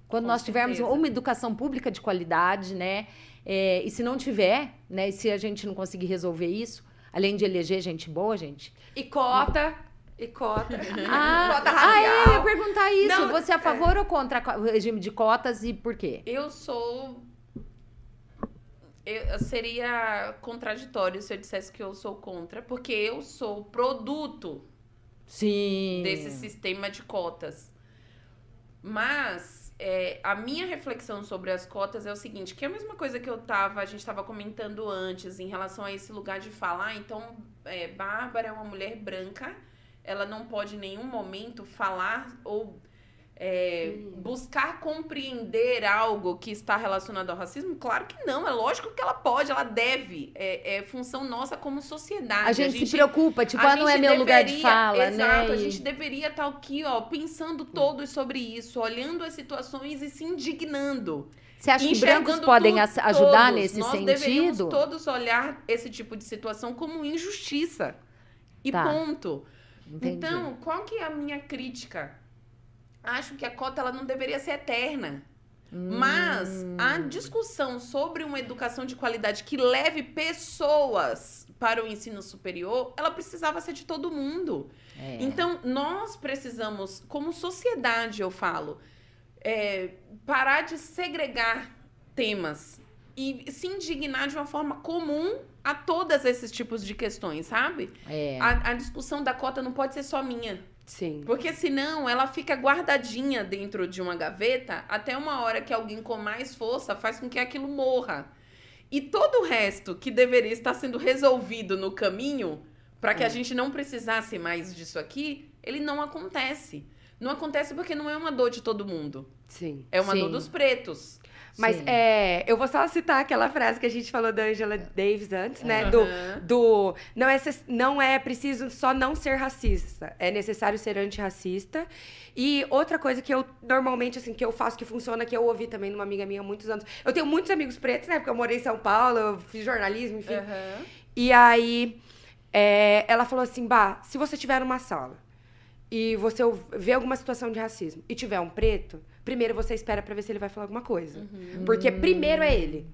Quando Com nós tivermos certeza. uma educação pública de qualidade, né? é, e se não tiver, né? E se a gente não conseguir resolver isso, além de eleger gente boa, gente, E cota. E cota. *laughs* *laughs* Ah, cota ah, é, eu ia perguntar isso. Não, Você é a favor ou contra o regime de cotas e por quê? Eu sou. Eu seria contraditório se eu dissesse que eu sou contra, porque eu sou produto Sim. desse sistema de cotas. Mas é, a minha reflexão sobre as cotas é o seguinte, que é a mesma coisa que eu tava, a gente estava comentando antes em relação a esse lugar de falar. Então, é, Bárbara é uma mulher branca, ela não pode em nenhum momento falar ou é, buscar compreender algo que está relacionado ao racismo? Claro que não, é lógico que ela pode, ela deve. É, é função nossa como sociedade. A gente, se preocupa, tipo, ah, não é gente meu lugar de deveria- fala, exato, né? a E- gente deveria estar aqui, ó, pensando todos sobre isso, olhando as situações e se indignando. Você acha que brancos podem tu- as- ajudar todos. nesse Nós deveríamos sentido? todos olhar esse tipo de situação como injustiça. E Tá. ponto. Entendi. Então, qual que é a minha crítica? Acho que a cota ela não deveria ser eterna. Mas Hum. a discussão sobre uma educação de qualidade que leve pessoas para o ensino superior, ela precisava ser de todo mundo. É. Então, nós precisamos, como sociedade, eu falo, é, parar de segregar temas e se indignar de uma forma comum a todos esses tipos de questões, sabe? É. A, a discussão da cota não pode ser só minha. Sim. Porque senão ela fica guardadinha dentro de uma gaveta até uma hora que alguém com mais força faz com que aquilo morra. E todo o resto que deveria estar sendo resolvido no caminho, para que a gente não precisasse mais disso aqui, ele não acontece. Não acontece porque não é uma dor de todo mundo. Sim. É uma Sim. dor dos pretos. Mas Sim. é, eu vou só citar aquela frase que a gente falou da Angela Davis antes, né? Do, Aham. do não, é, não é preciso só não ser racista, é necessário ser antirracista. E outra coisa que eu normalmente, assim, que eu faço que funciona, que eu ouvi também numa amiga minha há muitos anos. Eu tenho muitos amigos pretos, né? Porque eu morei em São Paulo, eu fiz jornalismo, enfim. Aham. E aí, é, ela falou assim, Bah, se você tiver numa sala e você vê alguma situação de racismo e tiver um preto, primeiro você espera pra ver se ele vai falar alguma coisa. Porque primeiro é ele.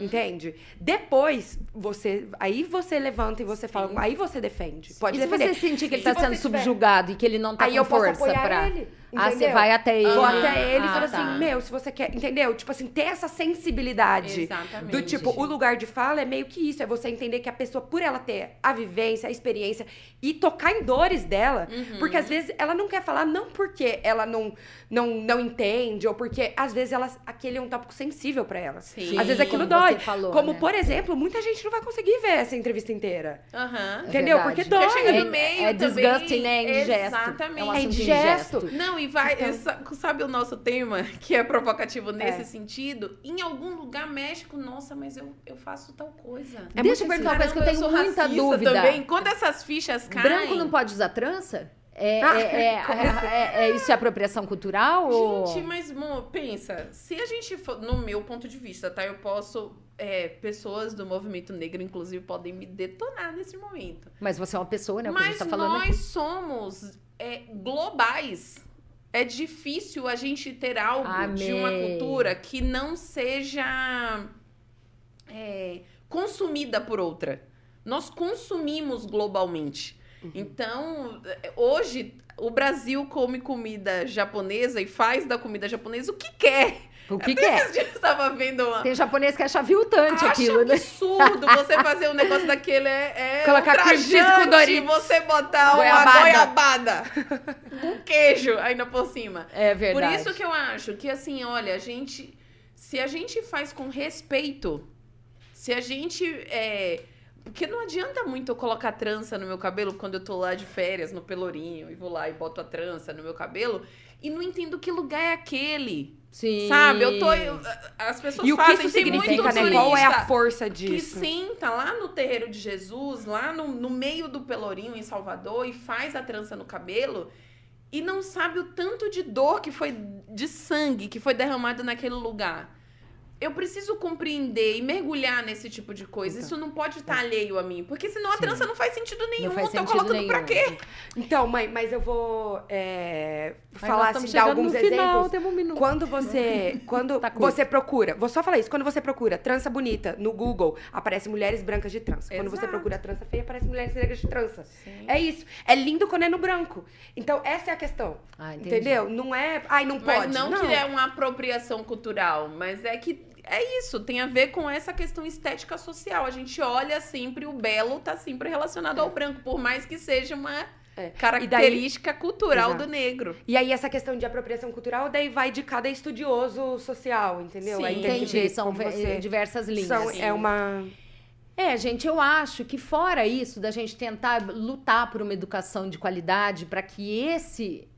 Entende? Depois, você. Aí você levanta e você fala. Aí você defende. Pode e se defender. você sentir que ele Se está sendo tiver- subjugado e que ele não tá Aí com eu posso força apoiar pra... ele. Ah, você entendeu? vai até ele. Vou até ele e Ah, falo tá. assim, meu, se você quer. Entendeu? Tipo assim, ter essa sensibilidade. Exatamente. Do tipo, o lugar de fala é meio que isso. É você entender que a pessoa, por ela ter a vivência, a experiência e tocar em dores dela, Uhum. porque às vezes ela não quer falar, não porque ela não, não, não entende, ou porque às vezes ela, aquele é um tópico sensível pra ela. Sim. Às vezes aquilo como dói. você falou, Como, né? por exemplo, muita gente não vai conseguir ver essa entrevista inteira. Aham. É Entendeu? verdade. Porque dói. Porque chega É- no meio é também. disgusting, né? Indigesto. Exatamente. É um É indigesto. Não, e vai. Então- sa- Sabe o nosso tema, que é provocativo nesse É. sentido? Em algum lugar mexe com, nossa, mas eu, eu faço tal coisa. É Deixa eu muito perguntar uma coisa que eu tenho sou muita dúvida. Também. Quando essas fichas caem. Branco não pode usar trança? É, Ah, é- é- *laughs* é- é- isso é apropriação cultural? ou... Gente, mas mo, pensa, se a gente for, no meu ponto de vista, tá? Eu posso. é, pessoas do movimento negro, inclusive, podem me detonar nesse momento. Mas você é uma pessoa, né? Mas tá falando nós somos é, globais. É difícil a gente ter algo de uma Amém. cultura que não seja é, consumida por outra. Nós consumimos globalmente. Então, é, hoje, o Brasil come comida japonesa e faz da comida japonesa o que quer. O que, que é? Dias estava vendo uma, Tem japonês que acha aviltante Acha aquilo, né? absurdo você fazer um negócio daquele. É, é *laughs* Colocar ultrajante Doritos. você botar Goiabada. uma goiabada *laughs* com queijo ainda por cima. É Por verdade. isso que eu acho que, assim, olha, a gente... Se a gente faz com respeito, se a gente... É, porque não adianta muito eu colocar trança no meu cabelo quando eu tô lá de férias, no Pelourinho, e vou lá e boto a trança no meu cabelo, e não entendo que lugar é aquele. Sim. Sabe? Eu tô. eu- as pessoas E o que fazem, isso tem significa, muito né? Qual é a força que disso? senta lá no terreiro de Jesus, lá no, no meio do Pelourinho, em Salvador, e faz a trança no cabelo e não sabe o tanto de dor que foi, de sangue que foi derramado naquele lugar. Eu preciso compreender e mergulhar nesse tipo de coisa. Então. Isso não pode estar alheio a mim. Porque senão a Sim. trança não faz sentido nenhum. faz eu tô sentido colocando nenhum. pra quê? Então, mãe, mas eu vou é, falar assim, dar alguns no final, exemplos. temos um minuto. Quando você, *laughs* quando Tá você procura, vou só falar isso, quando você procura trança bonita no Google, aparece mulheres brancas de trança. Quando você Exato. procura trança feia, aparece mulheres negras de trança. Sim. É isso. É lindo quando é no branco. Então, essa é a questão. Ah. Entendeu? Não é, ai, não Mas pode. não, que é uma apropriação cultural, mas é que é isso, tem a ver com essa questão estética social. A gente olha sempre, o belo tá sempre relacionado ao branco, por mais que seja uma É. característica cultural Exato. do negro. E aí, essa questão de apropriação cultural, daí vai de cada estudioso social, entendeu? Sim, aí tem que Entendi, são você... diversas linhas. São, Sim. é uma... É, gente, eu acho que fora isso, da gente tentar lutar por uma educação de qualidade para que esse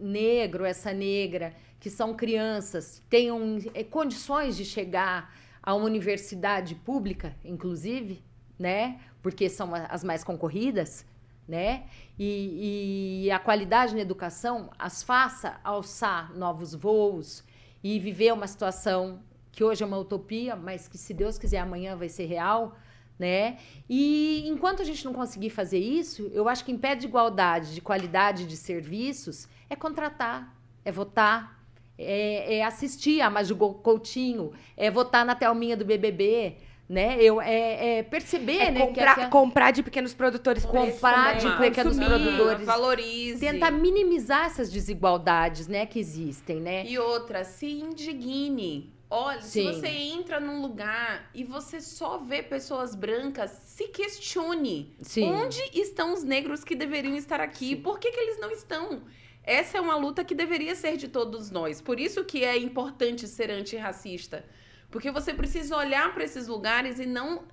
negro, essa negra, que são crianças, tenham eh, condições de chegar a uma universidade pública, inclusive, né? Porque são as mais concorridas, né? E, e a qualidade na educação as faça alçar novos voos e viver uma situação que hoje é uma utopia, mas que se Deus quiser amanhã vai ser real, né? E enquanto a gente não conseguir fazer isso, eu acho que em pé de igualdade, de qualidade de serviços, é contratar, é votar, é, é assistir a Maju Coutinho, é votar na Thelminha do BBB, né? Eu, é, é perceber, É né? comprar, que, que, comprar de pequenos produtores Comprar de pequenos consumir. produtores. Valorize. tentar minimizar essas desigualdades, né, que existem, né? E outra, se indigne. Olha, Sim. se você entra num lugar e você só vê pessoas brancas, se questione. Sim. Onde estão os negros que deveriam estar aqui? Por que, que eles não estão? Essa é uma luta que deveria ser de todos nós. Por isso que é importante ser antirracista. Porque você precisa olhar para esses lugares e não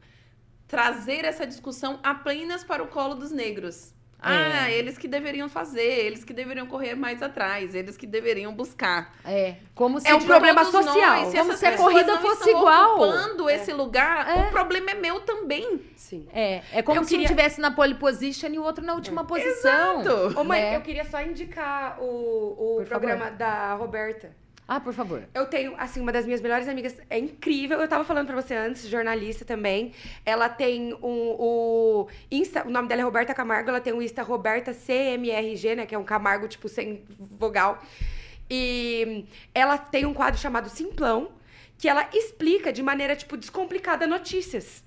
trazer essa discussão apenas para o colo dos negros. Ah, eles que deveriam fazer, eles que deveriam correr mais atrás, eles que deveriam buscar. É, como se É um problema social. Nós, se Como se a corrida não fosse estão igual. ocupando esse lugar, É. o problema é meu também. Sim. É, é como Eu se queria- um tivesse na pole position e o outro na última posição. Exato. Ô, mãe, né? eu queria só indicar o, o Por programa da Roberta. Ah, por favor. Eu tenho, assim, uma das minhas melhores amigas, é incrível. Eu tava falando pra você antes, jornalista também. Ela tem um, o Insta, o nome dela é Roberta Camargo, ela tem o Insta Roberta CMRG, né? Que é um Camargo, tipo, sem vogal. E ela tem um quadro chamado Simplão, que ela explica de maneira, tipo, descomplicada notícias.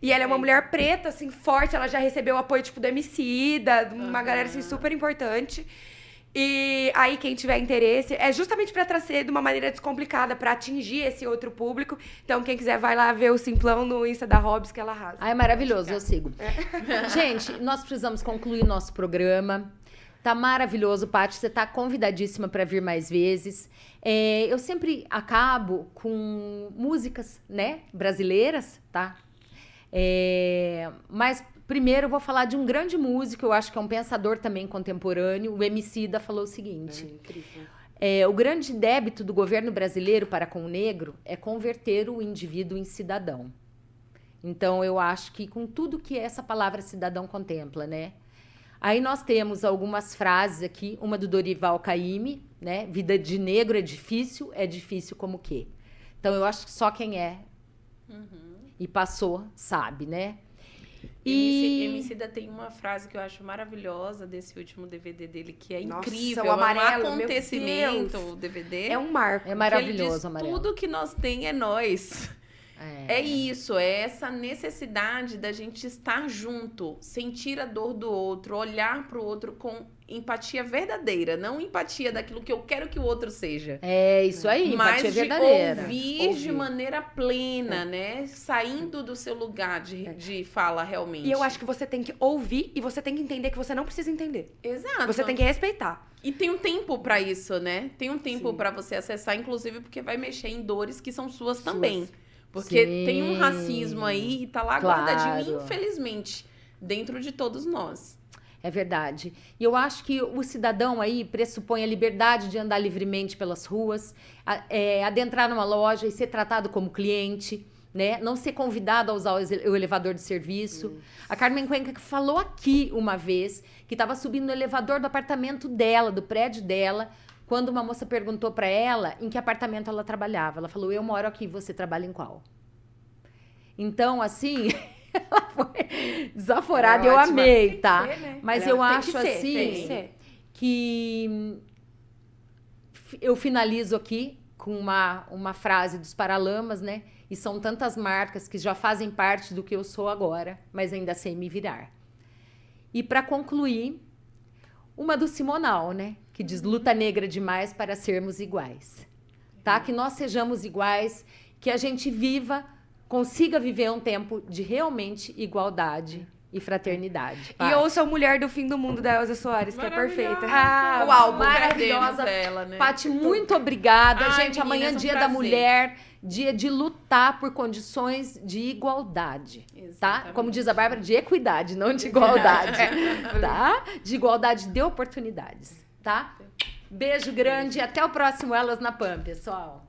E ela é uma mulher preta, assim, forte. Ela já recebeu apoio, tipo, do Emicida, de uma Aham. galera, assim, super importante. E aí, quem tiver interesse, é justamente pra trazer de uma maneira descomplicada, pra atingir esse outro público. Então, quem quiser, vai lá ver o Simplão no Insta da Hobbs, que ela arrasa. Ah, é maravilhoso, eu sigo. *laughs* Gente, nós precisamos concluir nosso programa. Tá maravilhoso, Paty. Você tá convidadíssima para vir mais vezes. É, eu sempre acabo com músicas, né, brasileiras, tá? É, mas primeiro eu vou falar de um grande músico, eu acho que é um pensador também contemporâneo. O Emicida falou o seguinte: incrível. é, o grande débito do governo brasileiro para com o negro é converter o indivíduo em cidadão. Então, eu acho que com tudo que essa palavra cidadão contempla, né? Aí nós temos algumas frases aqui, uma do Dorival Caymmi, né? Vida de negro é difícil, é difícil como quê? Então, eu acho que só quem é e passou sabe, né? E... Emicida tem uma frase que eu acho maravilhosa desse último DVD dele, que é Nossa, incrível. o amarelo, é um acontecimento o DVD. É um marco. é maravilhoso, diz, amarelo. Tudo que nós tem é nós. É isso, é essa necessidade da gente estar junto, sentir a dor do outro, olhar pro outro com empatia verdadeira, não empatia daquilo que eu quero que o outro seja. É isso aí, mas empatia de verdadeira. ouvir, de Ouvir. maneira plena, né? Saindo do seu lugar de, de fala realmente. E eu acho que você tem que ouvir e você tem que entender que você não precisa entender. Exato. Você tem que respeitar. E tem um tempo pra isso, né? Tem um tempo pra você acessar, inclusive porque vai mexer em dores que são suas também. Porque Sim. tem um racismo aí e tá lá Claro. guardadinho, infelizmente, dentro de todos nós. É verdade. E eu acho que o cidadão aí pressupõe a liberdade de andar livremente pelas ruas, a- é, adentrar numa loja e ser tratado como cliente, né? Não ser convidado a usar o elevador de serviço. A Carmen Cuenca falou aqui uma vez que estava subindo no elevador do apartamento dela, do prédio dela, quando uma moça perguntou para ela em que apartamento ela trabalhava. Ela falou: Eu moro aqui, você trabalha em qual? Então, assim, *laughs* *laughs* ela foi desaforada. É eu ótima. amei, que tá? ser, né? Mas Ela eu que acho ser, assim que ser. que hum, fi- eu finalizo aqui com uma, uma frase dos Paralamas, né? E são tantas marcas que já fazem parte do que eu sou agora, mas ainda sei me virar. E para concluir, uma do Simonal, né? Que diz luta negra demais para sermos iguais. Tá? Que nós sejamos iguais, que a gente viva, consiga viver um tempo de realmente igualdade e fraternidade. E Vai. ouça o Mulher do Fim do Mundo da Elza Soares, que é perfeita. Ah, o álbum. maravilhosa. dela, né? Pati, muito obrigada. Ai, gente, amanhã meninas, um dia da prazer. mulher, dia de lutar por condições de igualdade. Tá? Exatamente. Como diz a Bárbara, de equidade, não de *laughs* igualdade. tá? De igualdade de oportunidades. Tá? Beijo grande e até o próximo Elas na Pam, pessoal.